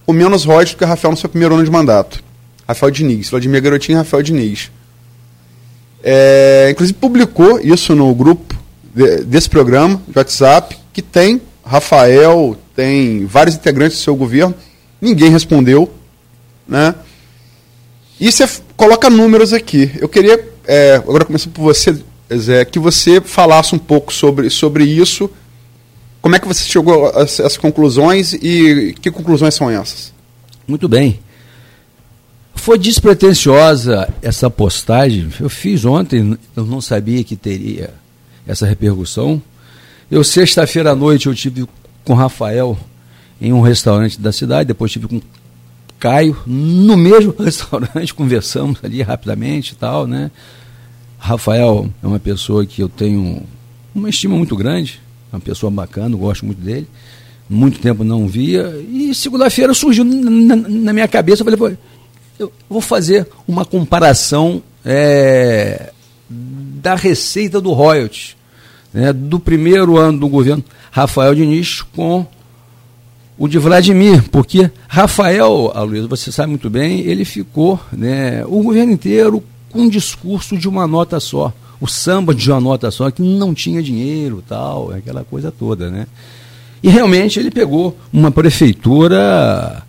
com menos royalties do que Rafael no seu primeiro ano de mandato. Rafael Diniz, Vladimir Garotinho e Rafael Diniz. É, inclusive publicou isso no grupo de, desse programa de WhatsApp, que tem Rafael, tem vários integrantes do seu governo, ninguém respondeu. Né? E você coloca números aqui. Eu queria, é, agora começando por você, Zé, que você falasse um pouco sobre, sobre isso como é que você chegou a essas conclusões e que conclusões são essas? Muito bem. Foi despretensiosa essa postagem. Eu fiz ontem, eu não sabia que teria essa repercussão. Eu, sexta-feira à noite, eu tive com Rafael em um restaurante da cidade, depois tive com Caio, no mesmo restaurante, conversamos ali rapidamente e tal, né? Rafael é uma pessoa que eu tenho uma estima muito grande, uma pessoa bacana, gosto muito dele. Muito tempo não via. E segunda-feira surgiu na, na, minha cabeça, eu falei, eu vou fazer uma comparação é, da receita do royalties, né, do primeiro ano do governo Rafael Diniz com o de Vladimir, porque Rafael, a Luísa, você sabe muito bem, ele ficou né, o governo inteiro com um discurso de uma nota só o samba de uma nota só, que não tinha dinheiro, tal, aquela coisa toda, né? E realmente ele pegou uma prefeitura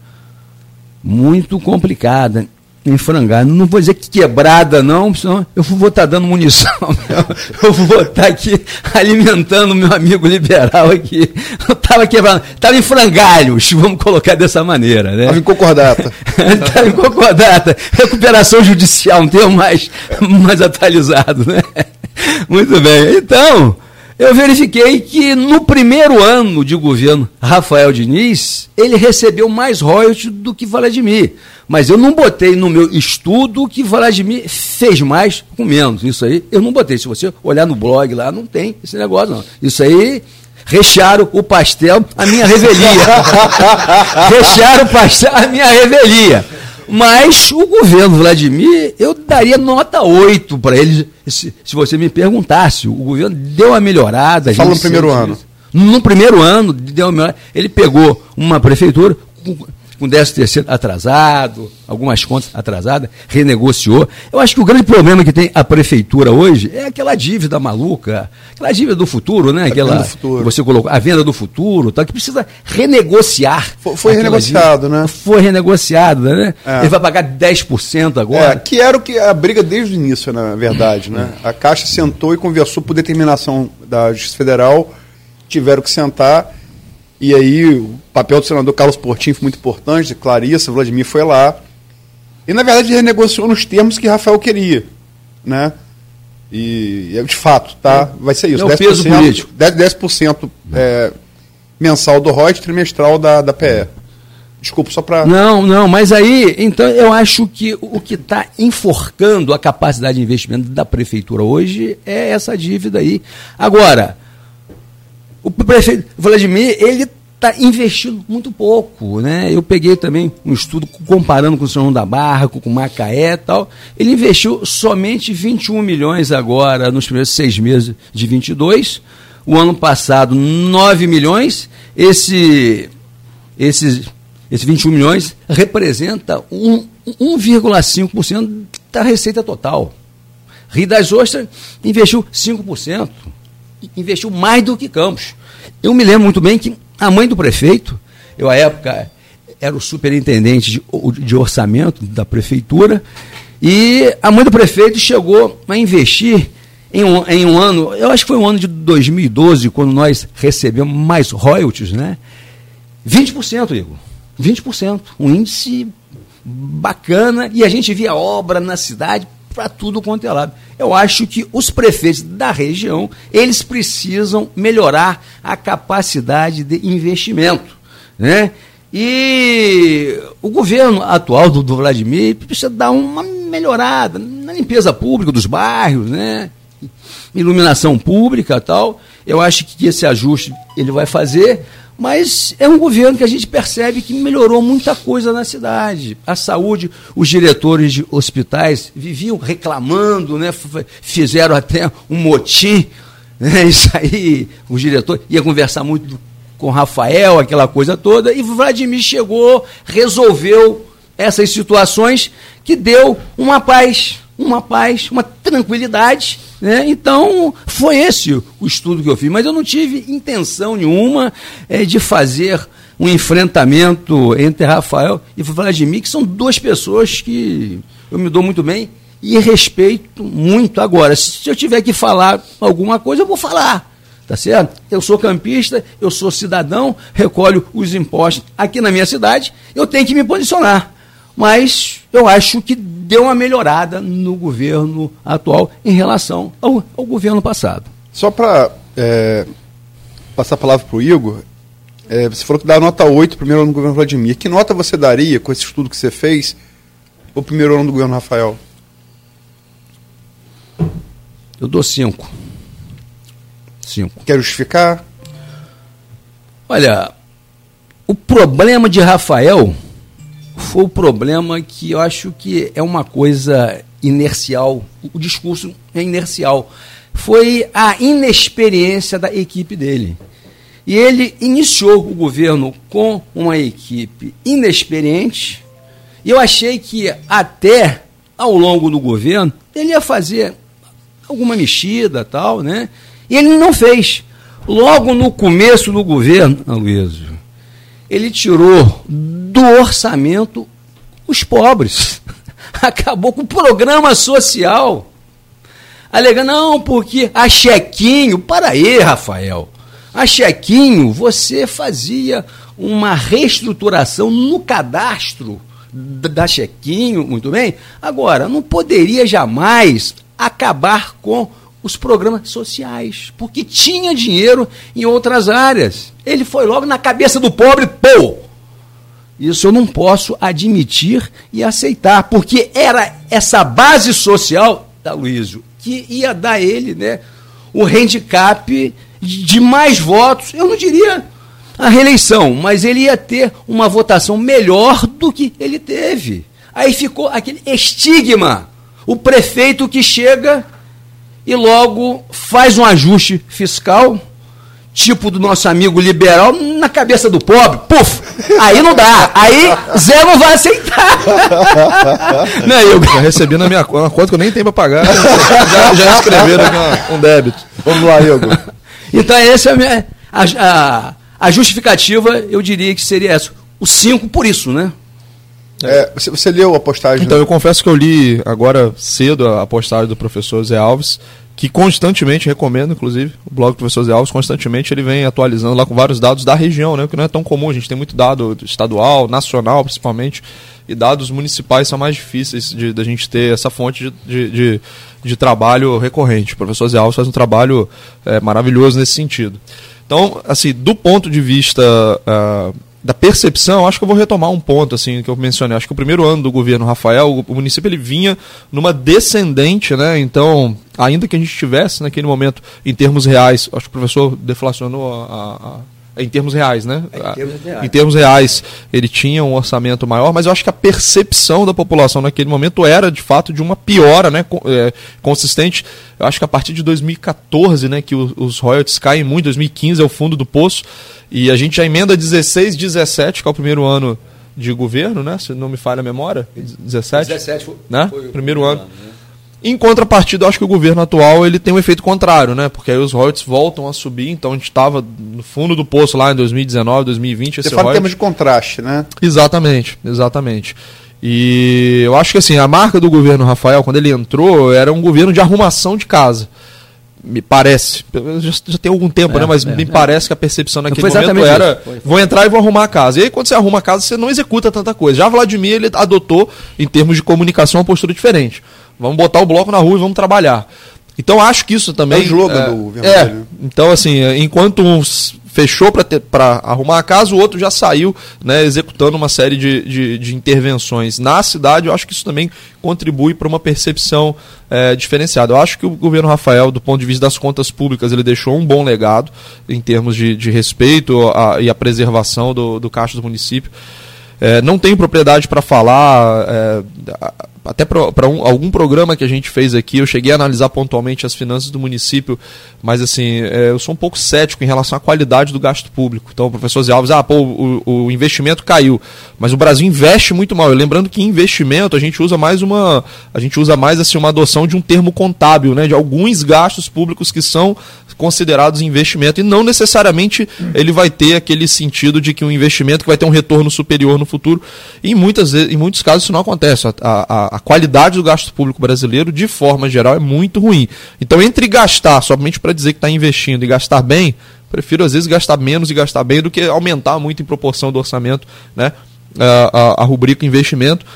muito complicada, em frangar. Não vou dizer que quebrada, não, senão eu vou estar dando munição. Eu vou estar aqui alimentando meu amigo liberal aqui. Eu estava quebrado. Estava em frangalhos, vamos colocar dessa maneira. Né? Estava em concordata. Estava em concordata. Recuperação judicial, um termo mais, mais atualizado. Né? Muito bem. Então, eu verifiquei que no primeiro ano de governo Rafael Diniz, ele recebeu mais royalties do que Vladimir. Mas eu não botei no meu estudo que Vladimir fez mais com menos. Isso aí eu não botei. Se você olhar no blog lá, não tem esse negócio, não. Isso aí rechearam o pastel, a minha revelia. rechearam o pastel, a minha revelia. Mas o governo Vladimir, eu daria nota 8 para ele, se, se, você me perguntasse. O governo deu uma melhorada. Fala no primeiro ano. No primeiro ano, deu uma melhorada. Ele pegou uma prefeitura com 13 terceiro atrasado, algumas contas atrasadas, renegociou. Eu acho que o grande problema que tem a prefeitura hoje é aquela dívida maluca, aquela dívida do futuro, né? Aquela futuro. você colocou, a venda do futuro, tá, que precisa renegociar. Foi, foi renegociado, dívida. né? Foi renegociado, né? É. Ele vai pagar 10% agora. É, que era o que a briga desde o início, na verdade, né? A Caixa sentou e conversou por determinação da Justiça Federal, tiveram que sentar e aí o papel do senador Carlos Portinho foi muito importante, Clarissa, Vladimir foi lá. E na verdade renegociou nos termos que Rafael queria. Né? E, de fato, tá? Vai ser isso. É 10%, peso político. 10%, 10% é, mensal do ROI trimestral da, da PE. Desculpa, só para. Não, não, mas aí, então eu acho que o que está enforcando a capacidade de investimento da prefeitura hoje é essa dívida aí. Agora, o prefeito Vladimir, ele está investindo muito pouco, né? Eu peguei também um estudo comparando com o São João da Barra, com, o Macaé e tal. Ele investiu somente 21 milhões agora nos primeiros seis meses de 22. O ano passado, 9 milhões. Esse, esses, esses 21 milhões representa 1,5% da receita total. Rio das Ostras investiu 5% investiu mais do que Campos. Eu me lembro muito bem que a mãe do prefeito, eu à época era o superintendente de, de orçamento da prefeitura, e a mãe do prefeito chegou a investir em um, em um ano, eu acho que foi um ano de 2012, quando nós recebemos mais royalties, né? 20%, Igor. 20%. Um índice bacana, e a gente via obra na cidade para tudo quanto é lado. Eu acho que os prefeitos da região, eles precisam melhorar a capacidade de investimento, né? E o governo atual do, do Vladimir precisa dar uma melhorada na limpeza pública dos bairros, né? Iluminação pública tal. Eu acho que esse ajuste ele vai fazer, mas é um governo que a gente percebe que melhorou muita coisa na cidade. A saúde, os diretores de hospitais viviam reclamando, né? fizeram até um motim. Né? Isso aí, o diretor ia conversar muito com Rafael, aquela coisa toda, e Vladimir chegou, resolveu essas situações que deu uma paz uma paz, uma tranquilidade. Né? Então, foi esse o estudo que eu fiz. Mas eu não tive intenção nenhuma é, de fazer um enfrentamento entre Rafael e Vladimir, que são duas pessoas que eu me dou muito bem e respeito muito. Agora, se eu tiver que falar alguma coisa, eu vou falar. Tá certo? Eu sou campista, eu sou cidadão, recolho os impostos aqui na minha cidade, eu tenho que me posicionar. Mas eu acho que deu uma melhorada no governo atual em relação ao, ao governo passado. Só para é, passar a palavra para o Igor, é, você falou que dá nota 8 primeiro ano do governo Vladimir. Que nota você daria com esse estudo que você fez o primeiro ano do governo Rafael? Eu dou 5. 5. Quer justificar? Olha, o problema de Rafael foi o problema que eu acho que é uma coisa inercial, o discurso é inercial. Foi a inexperiência da equipe dele. E ele iniciou o governo com uma equipe inexperiente, e eu achei que até ao longo do governo ele ia fazer alguma mexida tal, né? E ele não fez. Logo no começo do governo, Aloysio, ele tirou do orçamento os pobres. Acabou com o programa social. Alegando, não, porque a chequinho, para aí, Rafael. A chequinho, você fazia uma reestruturação no cadastro da chequinho, muito bem. Agora, não poderia jamais acabar com os programas sociais, porque tinha dinheiro em outras áreas. Ele foi logo na cabeça do pobre, pô! Isso eu não posso admitir e aceitar, porque era essa base social, da Luísio, que ia dar ele né, o handicap de mais votos. Eu não diria a reeleição, mas ele ia ter uma votação melhor do que ele teve. Aí ficou aquele estigma. O prefeito que chega e logo faz um ajuste fiscal, tipo do nosso amigo liberal, na cabeça do pobre. Puf! Aí não dá. Aí Zé não vai aceitar. não, eu já recebi na minha conta que eu nem tenho para pagar. Já, já escreveram aqui um débito. Vamos lá, Igor. Então, essa é a minha. A, a, a justificativa, eu diria que seria essa. O 5 por isso, né? É, você, você, leu a postagem? Então, eu confesso que eu li agora cedo a postagem do professor Zé Alves, que constantemente, recomendo inclusive, o blog do professor Zé Alves, constantemente ele vem atualizando lá com vários dados da região, né, que não é tão comum, a gente tem muito dado estadual, nacional principalmente, e dados municipais são mais difíceis de, de a gente ter essa fonte de, de, de, trabalho recorrente. O professor Zé Alves faz um trabalho é, maravilhoso nesse sentido. Então, assim, do ponto de vista uh, da percepção, acho que eu vou retomar um ponto assim que eu mencionei. Acho que o primeiro ano do governo Rafael, o município ele vinha numa descendente, né? Então, ainda que a gente estivesse naquele momento em termos reais, acho que o professor deflacionou a, a em termos reais, né? É, em, termos reais. em termos reais, ele tinha um orçamento maior, mas eu acho que a percepção da população naquele momento era, de fato, de uma piora né, é, consistente. Eu acho que a partir de 2014, né, que os royalties caem muito, 2015 é o fundo do poço, e a gente já emenda 16, 17, que é o primeiro ano de governo, né? Se não me falha a memória. 17? 17 foi, né? foi primeiro ano. ano né? Em contrapartida, eu acho que o governo atual ele tem um efeito contrário, né? Porque aí os royalties voltam a subir, então a gente estava no fundo do poço lá em 2019, 2020. Você fala royalties... em termos de contraste, né? Exatamente, exatamente. E eu acho que assim, a marca do governo Rafael, quando ele entrou, era um governo de arrumação de casa. Me parece. Já, já tem algum tempo, é, né? Mas é, me é. parece que a percepção naquele momento era: foi, foi. vou entrar e vou arrumar a casa. E aí, quando você arruma a casa, você não executa tanta coisa. Já Vladimir ele adotou, em termos de comunicação, uma postura diferente. Vamos botar o bloco na rua e vamos trabalhar. Então acho que isso também. É o slogan é, do vermelho. É, então assim, enquanto uns fechou para arrumar a casa, o outro já saiu né, executando uma série de, de, de, intervenções na cidade. Eu acho que isso também contribui para uma percepção é, diferenciada. Eu acho que o governo Rafael, do ponto de vista das contas públicas, ele deixou um bom legado em termos de, de respeito a, e a preservação do, do caixa do município. É, não tenho propriedade para falar, é, até para um, algum programa que a gente fez aqui, eu cheguei a analisar pontualmente as finanças do município, mas assim, é, eu sou um pouco cético em relação à qualidade do gasto público. Então, o professor Zé Alves, ah, pô, o, o investimento caiu, mas o Brasil investe muito mal. Lembrando que investimento a gente usa mais uma, a gente usa mais assim uma adoção de um termo contábil, né, de alguns gastos públicos que são considerados investimento e não necessariamente ele vai ter aquele sentido de que um investimento que vai ter um retorno superior no futuro. E em, muitas, em muitos casos isso não acontece. A, a, a qualidade do gasto público brasileiro, de forma geral, é muito ruim. Então, entre gastar somente para dizer que está investindo e gastar bem, prefiro às vezes gastar menos e gastar bem do que aumentar muito em proporção do orçamento, né? A, a, a rubrica investimento,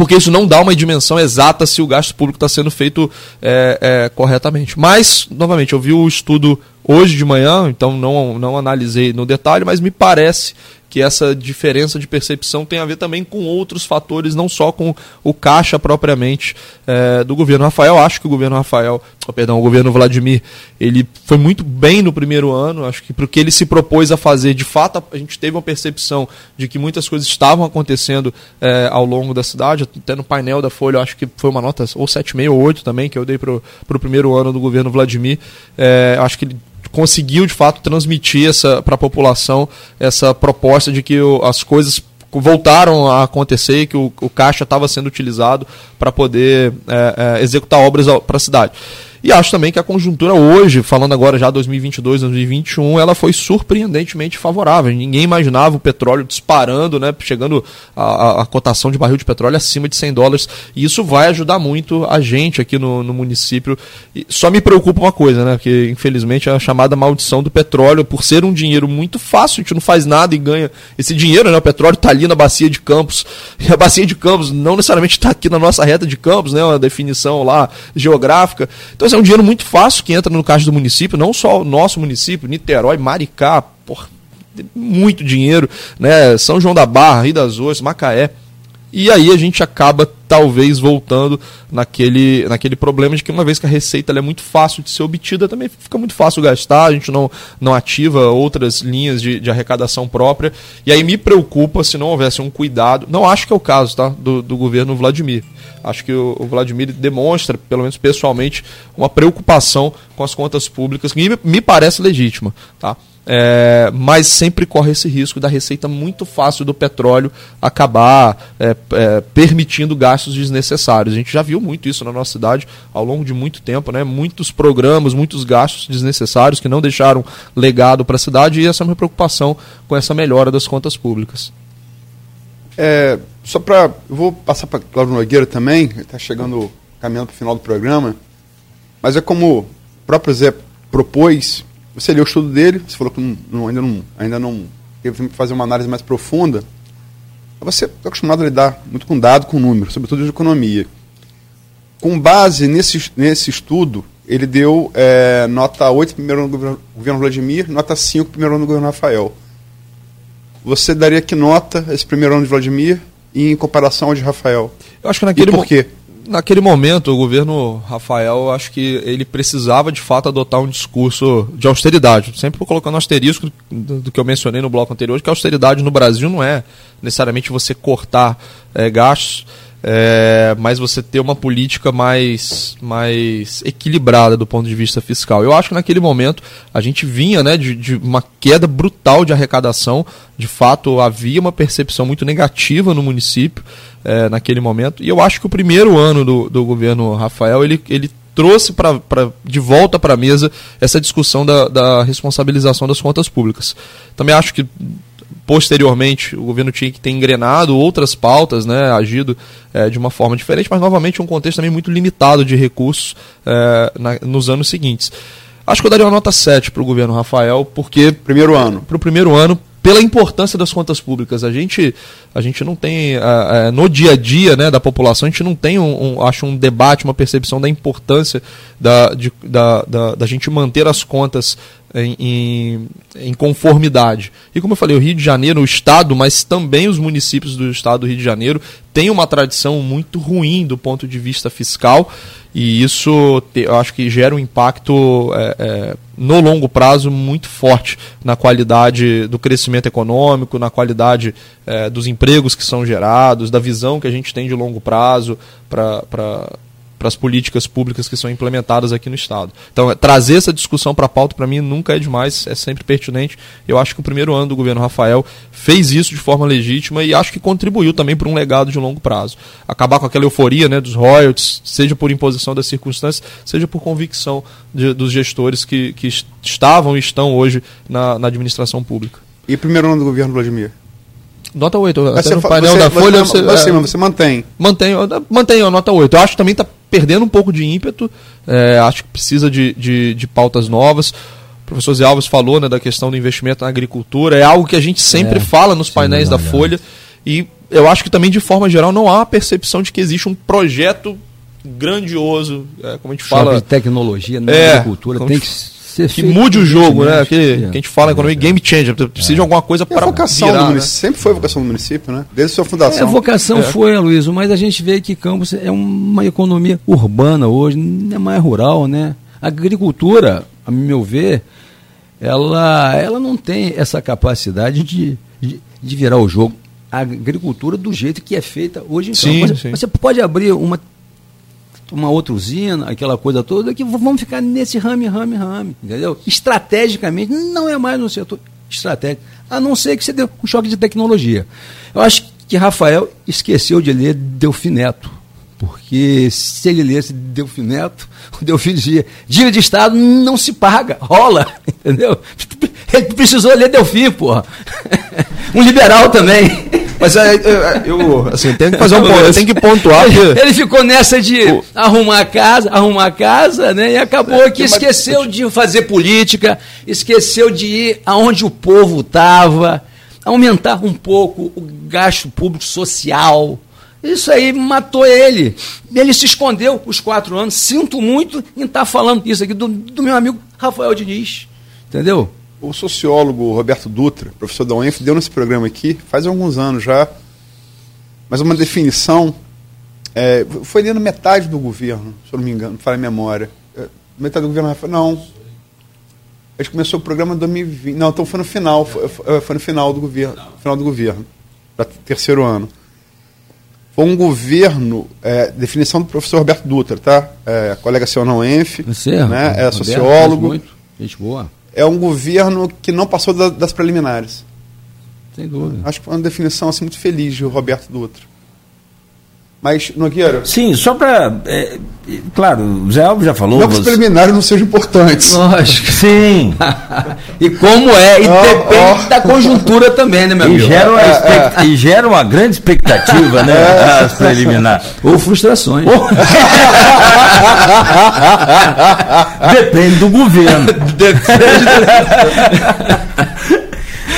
porque isso não dá uma dimensão exata se o gasto público está sendo feito é, é, corretamente. Mas, novamente, eu vi o estudo hoje de manhã, então não, não analisei no detalhe, mas me parece que essa diferença de percepção tem a ver também com outros fatores, não só com o caixa propriamente é, do governo Rafael. Acho que o governo Rafael, oh, perdão, o governo Vladimir, ele foi muito bem no primeiro ano. Acho que porque ele se propôs a fazer, de fato, a gente teve uma percepção de que muitas coisas estavam acontecendo é, ao longo da cidade. Até no painel da Folha, acho que foi uma nota ou 7,5 ou 8 também que eu dei para o primeiro ano do governo Vladimir. É, acho que ele conseguiu de fato transmitir para a população essa proposta de que o, as coisas voltaram a acontecer que o, o caixa estava sendo utilizado para poder é, é, executar obras para a cidade. E acho também que a conjuntura hoje, falando agora já 2022, 2021, ela foi surpreendentemente favorável. Ninguém imaginava o petróleo disparando, né, chegando a, a, a cotação de barril de petróleo acima de 100 dólares. E isso vai ajudar muito a gente aqui no, no município. E só me preocupa uma coisa, né, que infelizmente é a chamada maldição do petróleo, por ser um dinheiro muito fácil, a gente não faz nada e ganha esse dinheiro, né, o petróleo está ali na bacia de Campos. E a bacia de Campos não necessariamente está aqui na nossa reta de Campos, né, uma definição lá geográfica. Então é um dinheiro muito fácil que entra no caixa do município, não só o nosso município, Niterói, Maricá, muito dinheiro, né? São João da Barra, Rio das Ostras, Macaé. E aí a gente acaba talvez voltando naquele, naquele problema de que uma vez que a receita é muito fácil de ser obtida, também fica muito fácil gastar, a gente não, não ativa outras linhas de, de arrecadação própria. E aí me preocupa se não houvesse um cuidado. Não acho que é o caso tá, do, do governo Vladimir. Acho que o, o Vladimir demonstra, pelo menos pessoalmente, uma preocupação com as contas públicas, que me, me parece legítima. Tá? É, mas sempre corre esse risco da receita muito fácil do petróleo acabar é, é, permitindo gastos desnecessários. A gente já viu muito isso na nossa cidade ao longo de muito tempo, né? muitos programas, muitos gastos desnecessários que não deixaram legado para a cidade e essa é uma preocupação com essa melhora das contas públicas. É, só para. Eu vou passar para Cláudio Nogueira também, está chegando, caminhando para o final do programa, mas é como o próprio Zé propôs você leu o estudo dele, você falou que não, não, ainda, não, ainda não teve que fazer uma análise mais profunda. Você está acostumado a lidar muito com dado, com número, sobretudo de economia. Com base nesse, nesse estudo, ele deu é, nota 8 primeiro no governo Vladimir, nota 5 primeiro ano no governo Rafael. Você daria que nota esse primeiro ano de Vladimir em comparação ao de Rafael? Eu acho que naquele e por quê? Naquele momento, o governo Rafael, acho que ele precisava de fato adotar um discurso de austeridade. Sempre colocando asterisco do, que eu mencionei no bloco anterior, que a austeridade no Brasil não é necessariamente você cortar é, gastos, é, mas você ter uma política mais, mais equilibrada do ponto de vista fiscal. Eu acho que naquele momento a gente vinha né, de, de uma queda brutal de arrecadação, de fato havia uma percepção muito negativa no município é, naquele momento. E eu acho que o primeiro ano do, do governo Rafael ele, ele trouxe pra, pra, de volta para a mesa essa discussão da, da responsabilização das contas públicas. Também acho que posteriormente o governo tinha que ter engrenado outras pautas, né, agido é, de uma forma diferente, mas novamente um contexto também muito limitado de recursos é, na, nos anos seguintes. Acho que eu daria uma nota 7 para o governo Rafael, porque. Primeiro ano. Para o primeiro ano, pela importância das contas públicas. A gente, a gente não tem, uh, uh, no dia a dia né, da população, a gente não tem, um, um, acho, um debate, uma percepção da importância da, de, da, da, da gente manter as contas em, em, em, conformidade. E como eu falei, o Rio de Janeiro, o Estado, mas também os municípios do Estado do Rio de Janeiro, têm uma tradição muito ruim do ponto de vista fiscal, e isso eu acho que gera um impacto é, é, no longo prazo muito forte na qualidade do crescimento econômico, na qualidade é, dos empregos que são gerados, da visão que a gente tem de longo prazo para para as políticas públicas que são implementadas aqui no Estado. Então, é, trazer essa discussão para a pauta, para mim, nunca é demais, é sempre pertinente. Eu acho que o primeiro ano do governo Rafael fez isso de forma legítima e acho que contribuiu também para um legado de longo prazo. Acabar com aquela euforia né, dos royalties, seja por imposição das circunstâncias, seja por convicção de, dos gestores que, que estavam e estão hoje na, na administração pública. E primeiro ano do governo Vladimir? Nota 8. Mas no painel você, da Folha você, você, é, você mantém. Mantém, mantém a nota 8. Eu acho que também está perdendo um pouco de ímpeto. É, acho que precisa de, de, de, pautas novas. O professor Zé Alves falou né, da questão do investimento na agricultura. É algo que a gente sempre é, fala nos painéis da Folha. E eu acho que também, de forma geral, não há a percepção de que existe um projeto grandioso, é, como a gente fala. de tecnologia na é, agricultura tem que que mude o jogo, né? Aquele, que a gente fala em economia, game changer. Precisa de alguma coisa para. A vocação virar, do né? Sempre foi a vocação do município, né? Desde sua fundação. É, a vocação é. foi, Luiz, mas a gente vê que Campos é uma economia urbana hoje, não é mais rural, né? A agricultura, a meu ver, ela, ela não tem essa capacidade de, de, de virar o jogo. A agricultura do jeito que é feita hoje em sim, Campos. Sim. Você pode abrir uma uma outra usina, aquela coisa toda, que vamos ficar nesse rame, rame, rame, entendeu? Estrategicamente, não é mais no setor estratégico, a não ser que você dê um choque de tecnologia. Eu acho que Rafael esqueceu de ler Delfineto, porque se ele lesse Delfineto, o Delfim dizia, dívida de Estado não se paga, rola, entendeu? Ele precisou ler Delfim, porra. Um liberal também. Mas eu, assim, tenho que fazer um ponto, tenho que pontuar. Que... Ele ficou nessa de o... arrumar a casa, arrumar a casa, né? E acabou é, que esqueceu de fazer política, esqueceu de ir aonde o povo estava, aumentar um pouco o gasto público social. Isso aí matou ele. Ele se escondeu os quatro anos. Sinto muito em estar tá falando isso aqui do, do meu amigo Rafael Diniz. Entendeu? O sociólogo Roberto Dutra, professor da UENF, deu nesse programa aqui, faz alguns anos já, mas uma definição. É, foi ali na metade do governo, se eu não me engano, não fala a memória. É, metade do governo não. A gente começou o programa em 2020. Não, então foi no final, foi, foi no final do governo, final do governo, terceiro ano. Foi um governo, é, definição do professor Roberto Dutra, tá? É, colega seu não ENF, Você, né? é sociólogo. Muito, gente boa. É um governo que não passou da, das preliminares. Sem dúvida. Acho que foi uma definição assim, muito feliz de Roberto Dutra. Mas, Nogueira. Sim, só para. É, claro, o Zé Alves já falou. Não que os preliminares não sejam importantes. Lógico. Sim. e como é, e oh, depende oh. da conjuntura também, né, meu e amigo? Gera uma é, é. E gera uma grande expectativa, né? É. As preliminares. Ou frustrações. depende do governo. Depende do...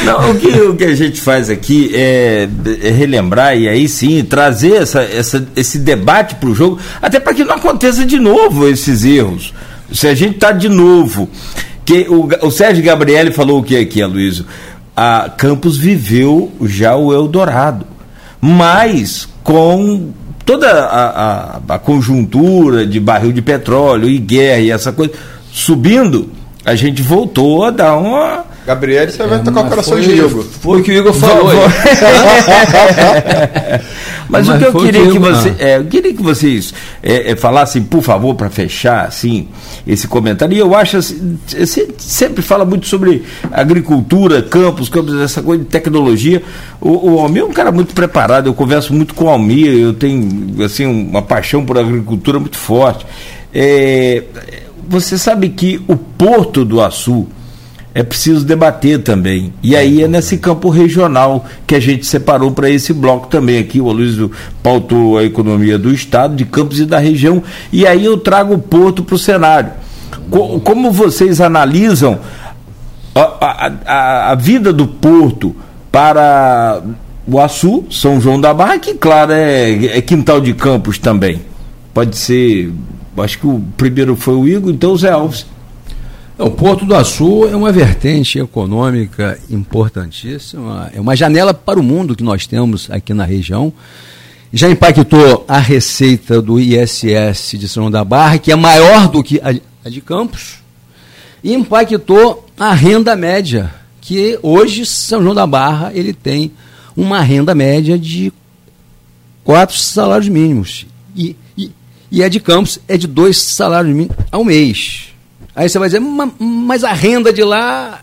Não, o que, o que a gente faz aqui é, é relembrar e aí sim trazer essa, essa, esse debate para o jogo, até para que não aconteça de novo esses erros. Se a gente está de novo. Que o, o Sérgio Gabriele falou o que aqui, Aloysio? A Campos viveu já o Eldorado, mas com toda a, a, a conjuntura de barril de petróleo e guerra e essa coisa subindo, a gente voltou a dar uma Gabriel, você é, vai tocar o coração foi, de Igor. Foi o que o Igor falou. mas, mas, o que eu queria que, que você, é, eu queria que vocês é, é, falassem, por favor, para fechar assim esse comentário. E eu acho assim, você sempre fala muito sobre agricultura, campos, campos, essa coisa de tecnologia. O, o Almir é um cara muito preparado. Eu converso muito com o Almir. Eu tenho assim uma paixão por agricultura muito forte. É, você sabe que o Porto do Açu é preciso debater também. E aí é nesse campo regional que a gente separou para esse bloco também aqui. O Aloysio pautou a economia do Estado, de Campos e da região. E aí eu trago o Porto para o cenário. Como vocês analisam a, a, a, a vida do Porto para o Açu, São João da Barra, que, claro, é, é quintal de Campos também. Pode ser. Acho que o primeiro foi o Igor, então o Zé Alves. O Porto do Açu é uma vertente econômica importantíssima, é uma janela para o mundo que nós temos aqui na região. Já impactou a receita do ISS de São João da Barra, que é maior do que a de Campos, e impactou a renda média, que hoje São João da Barra ele tem uma renda média de quatro salários mínimos. E, e, e a de Campos é de dois salários mínimos ao mês. Aí você vai dizer, mas a renda de lá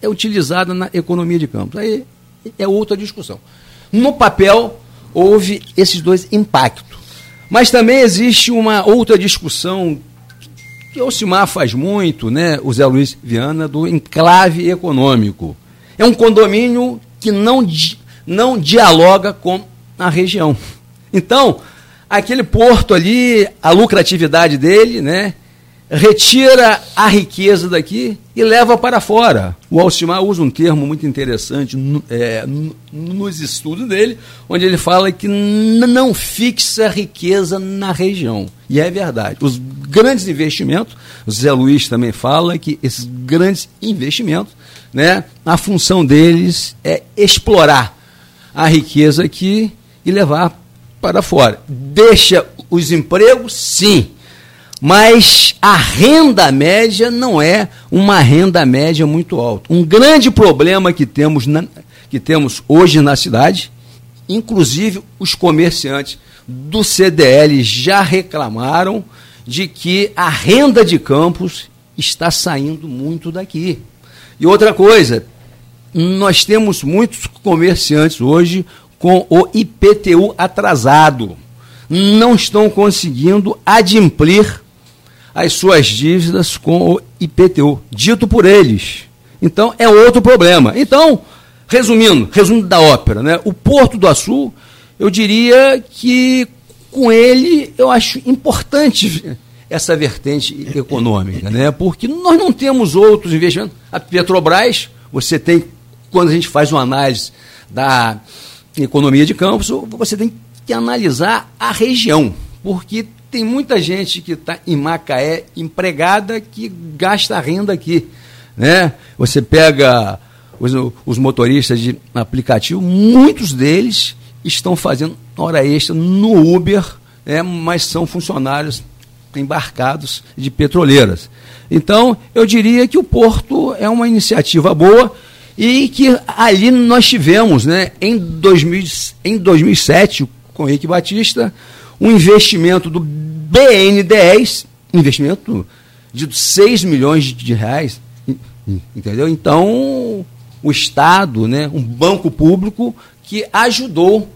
é utilizada na economia de campos. Aí é outra discussão. No papel, houve esses dois impactos. Mas também existe uma outra discussão que o Simar faz muito, né, o Zé Luiz Viana, do enclave econômico. É um condomínio que não, não dialoga com a região. Então, aquele porto ali, a lucratividade dele, né, retira a riqueza daqui e leva para fora. O Alcimar usa um termo muito interessante é, nos estudos dele, onde ele fala que não fixa riqueza na região. E é verdade. Os grandes investimentos, o Zé Luiz também fala que esses grandes investimentos, né, a função deles é explorar a riqueza aqui e levar para fora. Deixa os empregos, sim mas a renda média não é uma renda média muito alta. Um grande problema que temos, na, que temos hoje na cidade, inclusive os comerciantes do CDL já reclamaram de que a renda de campos está saindo muito daqui. E outra coisa, nós temos muitos comerciantes hoje com o IPTU atrasado. Não estão conseguindo adimplir as suas dívidas com o IPTU, dito por eles. Então, é outro problema. Então, resumindo, resumo da ópera, né? o Porto do Açu, eu diria que com ele eu acho importante essa vertente econômica, né? porque nós não temos outros investimentos. A Petrobras, você tem, quando a gente faz uma análise da economia de campos, você tem que analisar a região, porque tem muita gente que está em Macaé empregada que gasta renda aqui. Né? Você pega os, os motoristas de aplicativo, muitos deles estão fazendo hora extra no Uber, né, mas são funcionários embarcados de petroleiras. Então, eu diria que o Porto é uma iniciativa boa e que ali nós tivemos, né, em, 2000, em 2007, com o Henrique Batista, um investimento do BNDES, investimento de 6 milhões de reais, entendeu? Então, o Estado, né, um banco público que ajudou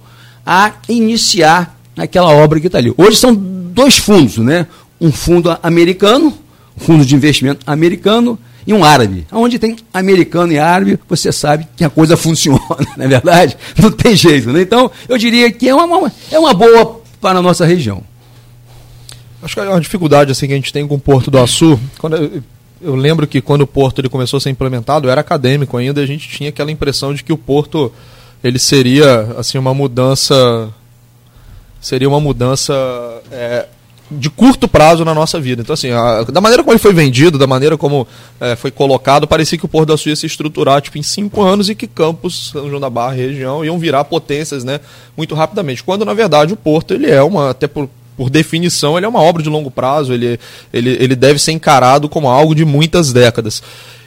a iniciar aquela obra que está ali. Hoje são dois fundos, né? Um fundo americano, um fundo de investimento americano e um árabe. Onde tem americano e árabe, você sabe que a coisa funciona, não é verdade? Não tem jeito, né? Então, eu diria que é uma, é uma boa para a nossa região. Acho que é uma dificuldade assim que a gente tem com o Porto do Açu, quando eu, eu lembro que quando o Porto ele começou a ser implementado, era acadêmico ainda, a gente tinha aquela impressão de que o Porto ele seria assim uma mudança seria uma mudança é, de curto prazo na nossa vida. Então, assim, a, da maneira como ele foi vendido, da maneira como é, foi colocado, parecia que o Porto da Sul ia se estruturar tipo, em cinco anos e que Campos, São João da Barra região iam virar potências né, muito rapidamente. Quando, na verdade, o Porto ele é uma, até por, por definição, ele é uma obra de longo prazo, ele, ele, ele deve ser encarado como algo de muitas décadas.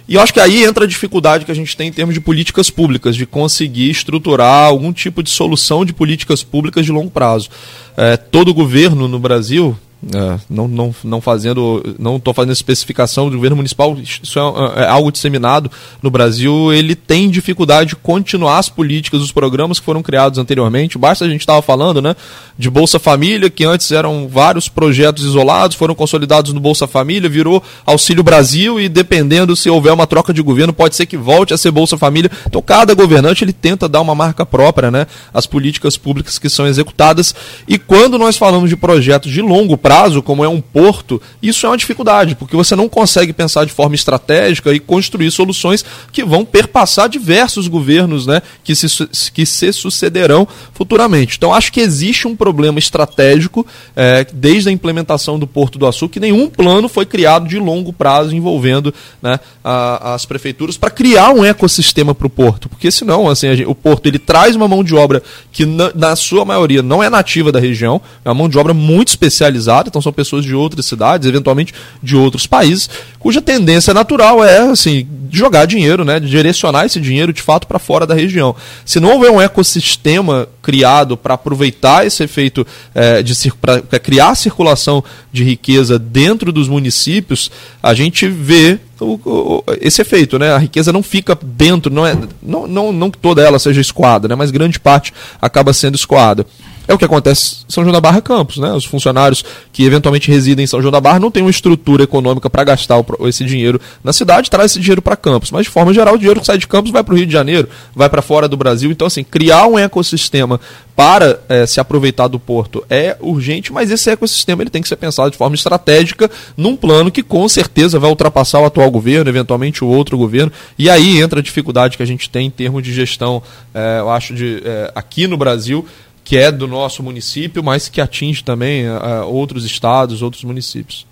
E eu acho que aí entra a dificuldade que a gente tem em termos de políticas públicas, de conseguir estruturar algum tipo de solução de políticas públicas de longo prazo. É, todo governo no Brasil, é, não, não, não fazendo, não estou fazendo especificação do governo municipal, isso é, é, algo disseminado no Brasil. Ele tem dificuldade de continuar as políticas, os programas que foram criados anteriormente. Basta a gente estava falando, né, de Bolsa Família, que antes eram vários projetos isolados, foram consolidados no Bolsa Família, virou Auxílio Brasil e dependendo se houver uma troca de governo, pode ser que volte a ser Bolsa Família. Então cada governante ele tenta dar uma marca própria, né, às políticas públicas que são executadas. E quando nós falamos de projetos de longo prazo prazo, como é um porto, isso é uma dificuldade, porque você não consegue pensar de forma estratégica e construir soluções que vão perpassar diversos governos né, que, se, que se sucederão futuramente. Então, acho que existe um problema estratégico é, desde a implementação do Porto do Açúcar, que nenhum plano foi criado de longo prazo envolvendo né, a, as prefeituras para criar um ecossistema para o porto, porque senão assim, gente, o porto ele traz uma mão de obra que na, na sua maioria não é nativa da região, é uma mão de obra muito especializada então são pessoas de outras cidades, eventualmente de outros países, cuja tendência natural é assim jogar dinheiro, né, direcionar esse dinheiro de fato para fora da região. Se não houver um ecossistema criado para aproveitar esse efeito é, de para criar circulação de riqueza dentro dos municípios, a gente vê o, o, esse efeito, né? A riqueza não fica dentro, não é, não, não, não que toda ela seja escoada, né? Mas grande parte acaba sendo escoada. É o que acontece em São João da Barra Campos, né? Os funcionários que eventualmente residem em São João da Barra não têm uma estrutura econômica para gastar esse dinheiro na cidade, traz esse dinheiro para Campos. Mas de forma geral, o dinheiro que sai de Campos vai para o Rio de Janeiro, vai para fora do Brasil. Então, assim, criar um ecossistema para é, se aproveitar do porto é urgente, mas esse ecossistema ele tem que ser pensado de forma estratégica, num plano que com certeza vai ultrapassar o atual governo, eventualmente o outro governo. E aí entra a dificuldade que a gente tem em termos de gestão, é, eu acho, de, é, aqui no Brasil que é do nosso município, mas que atinge também uh, outros estados, outros municípios.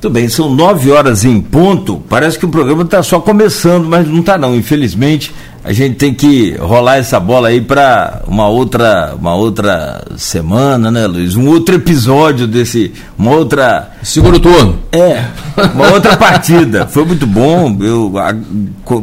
Muito bem, são nove horas em ponto. Parece que o programa está só começando, mas não está não. Infelizmente, a gente tem que rolar essa bola aí para uma outra, uma outra semana, né, Luiz? Um outro episódio desse, uma outra segundo turno. É, uma outra partida. Foi muito bom. Eu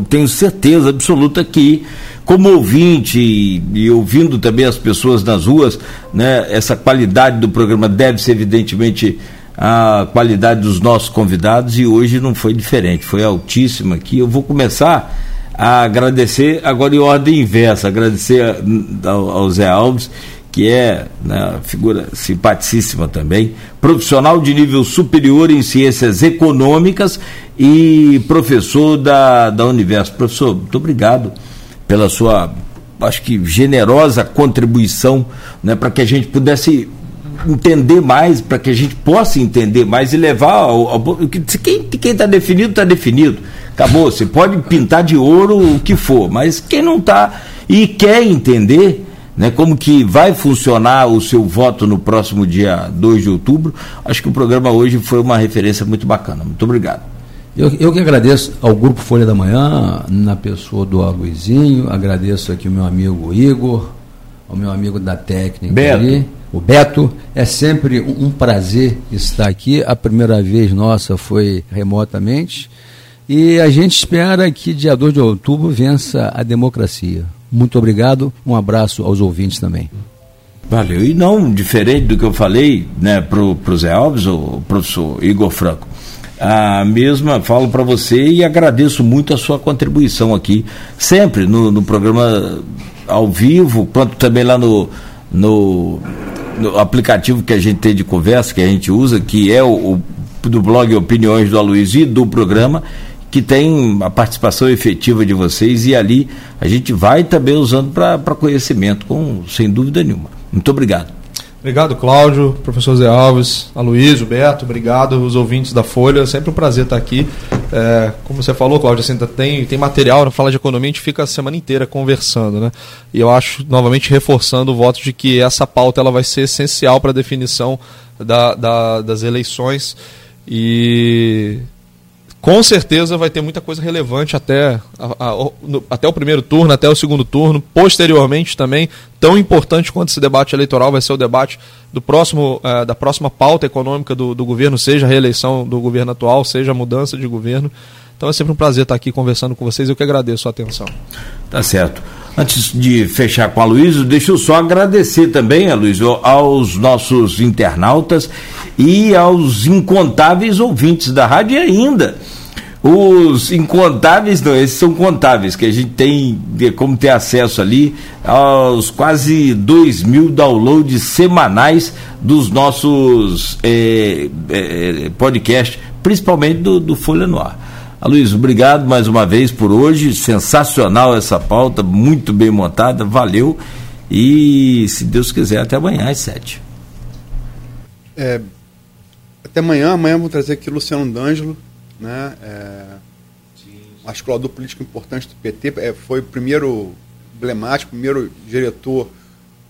tenho certeza absoluta que como ouvinte e, e, ouvindo também as pessoas nas ruas, né, essa qualidade do programa deve ser evidentemente a qualidade dos nossos convidados e hoje não foi diferente, foi altíssima aqui. Eu vou começar a agradecer agora em ordem inversa, agradecer ao, ao Zé Alves, que é né, figura simpaticíssima também, profissional de nível superior em ciências econômicas e professor da, da Universo. Professor, muito obrigado pela sua, acho que, generosa contribuição né, para que a gente pudesse entender mais, para que a gente possa entender mais e levar ao, ao quem está definido, está definido. Acabou, você pode pintar de ouro o que for, mas quem não está e quer entender né, como que vai funcionar o seu voto no próximo dia 2 de outubro, acho que o programa hoje foi uma referência muito bacana. Muito obrigado. Eu, eu que agradeço ao Grupo Folha da Manhã, na pessoa do Aguizinho, agradeço aqui o meu amigo Igor, ao meu amigo da técnica Beto. ali, o Beto. É sempre um um prazer estar aqui. A primeira vez nossa foi remotamente. E a gente espera que dia 2 de outubro vença a democracia. Muito obrigado, um abraço aos ouvintes também. Valeu. E não diferente do que eu falei né, pro, pro Zé Alves, o professor Igor Franco. A mesma falo para você e agradeço muito a sua contribuição aqui, sempre no, no programa ao vivo, quanto também lá no, no, no aplicativo que a gente tem de conversa, que a gente usa, que é o, o do blog Opiniões do Aloysio e do programa, que tem a participação efetiva de vocês e ali a gente vai também usando para conhecimento, com, sem dúvida nenhuma. Muito obrigado. Obrigado, Cláudio, professor Zé Alves, Aloysio, Beto, obrigado, os ouvintes da Folha, sempre um prazer estar aqui. É, como você falou, Cláudio, assim, tem, tem material na Fala de Economia, a gente fica a semana inteira conversando, né? E eu acho, novamente, reforçando o voto de que essa pauta ela vai ser essencial para a definição da, da- das eleições e com certeza vai ter muita coisa relevante até, a- a- no- até o primeiro turno, até o segundo turno. Posteriormente também, tão importante quanto esse debate eleitoral vai ser o debate do próximo, eh, da próxima pauta econômica do, do governo, seja a reeleição do governo atual, seja a mudança de governo. Então é sempre um prazer estar aqui conversando com vocês. Eu que agradeço a atenção. Tá certo. Antes de fechar com a Luísa, deixa eu só agradecer também, Luísa, aos nossos internautas e aos incontáveis ouvintes da rádio e ainda os incontáveis, não, esses são contáveis, que a gente tem como ter acesso ali aos quase 2 mil downloads semanais dos nossos eh, eh, podcasts, principalmente do, do Folha no Ar. Aloysio, obrigado mais uma vez por hoje. Sensacional essa pauta, muito bem montada, valeu. E se Deus quiser, até amanhã às sete. É, até amanhã, amanhã vou trazer aqui Luciano D'Angelo, né? É, articulador político importante do PT, é, foi o primeiro emblemático, primeiro diretor.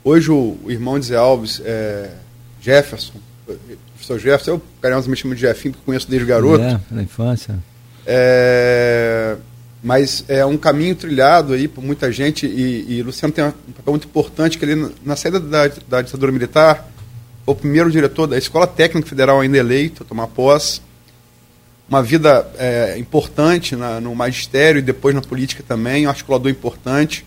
Hoje o, o irmão de Zé Alves, é, Jefferson, o professor Jefferson, eu carinhosamente chamo de Jefinho, porque conheço desde garoto. É, na infância. É, mas é um caminho trilhado aí por muita gente e, e Luciano tem um papel muito importante que ele na saída da, da ditadura militar foi o primeiro diretor da Escola Técnica Federal ainda eleito a tomar posse uma vida é, importante na, no magistério e depois na política também um articulador importante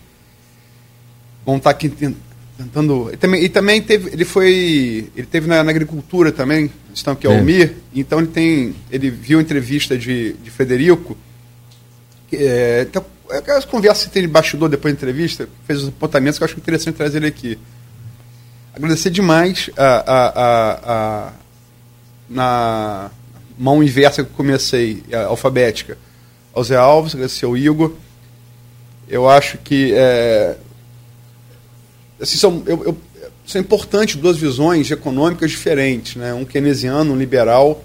vamos estar aqui ten- tentando e também, e também teve ele foi ele teve na, na agricultura também estão aqui É. Almir então ele tem ele viu a entrevista de, de Frederico é, então, aquelas conversas que tem de bastidor depois da entrevista, fez os apontamentos que eu acho interessante trazer ele aqui. Agradecer demais a, a, a, a- na mão inversa que eu comecei, a alfabética, ao Zé Alves, agradecer ao Igor. Eu acho que é, assim, são, eu, eu, são importantes duas visões econômicas diferentes, né? um keynesiano, um liberal.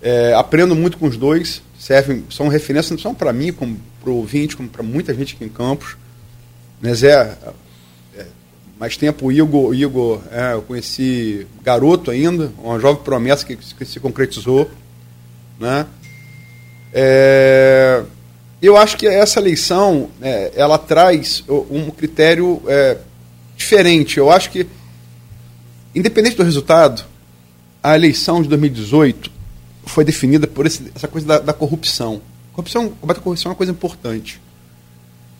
É, aprendo muito com os dois, servem, são referências não só para mim, como para o ouvinte, como para muita gente aqui em Campos. Né, Zé, é, mais tempo o Igor, Igor é, eu conheci garoto ainda, uma jovem promessa que, que se concretizou. Né? É, eu acho que essa eleição é, ela traz um critério é, diferente. Eu acho que, independente do resultado, a eleição de 2018 foi definida por esse- essa coisa da, da corrupção. Corrupção, combater a corrupção é uma coisa importante,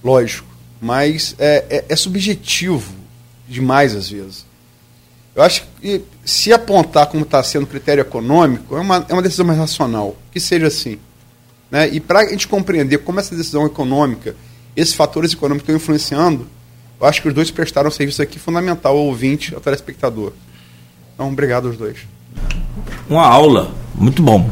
lógico, mas é, é- é subjetivo demais às vezes. Eu acho que se apontar como está sendo critério econômico, é uma, é uma decisão mais racional, que seja assim. Né? E para a gente compreender como essa decisão econômica, esses fatores econômicos estão influenciando, eu acho que os dois prestaram um serviço aqui fundamental ao ouvinte, ao telespectador. Então, obrigado aos dois. Uma aula, muito bom.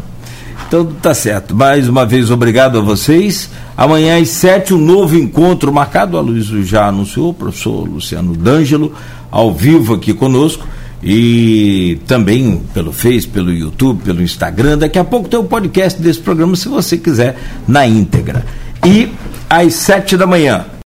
Então tá certo. Mais uma vez, obrigado a vocês. Amanhã às sete, um novo encontro marcado. A Luiz já anunciou, o professor Luciano D'Angelo, ao vivo aqui conosco. E também pelo Face, pelo YouTube, pelo Instagram. Daqui a pouco tem o podcast desse programa, se você quiser, na íntegra. E às sete da manhã,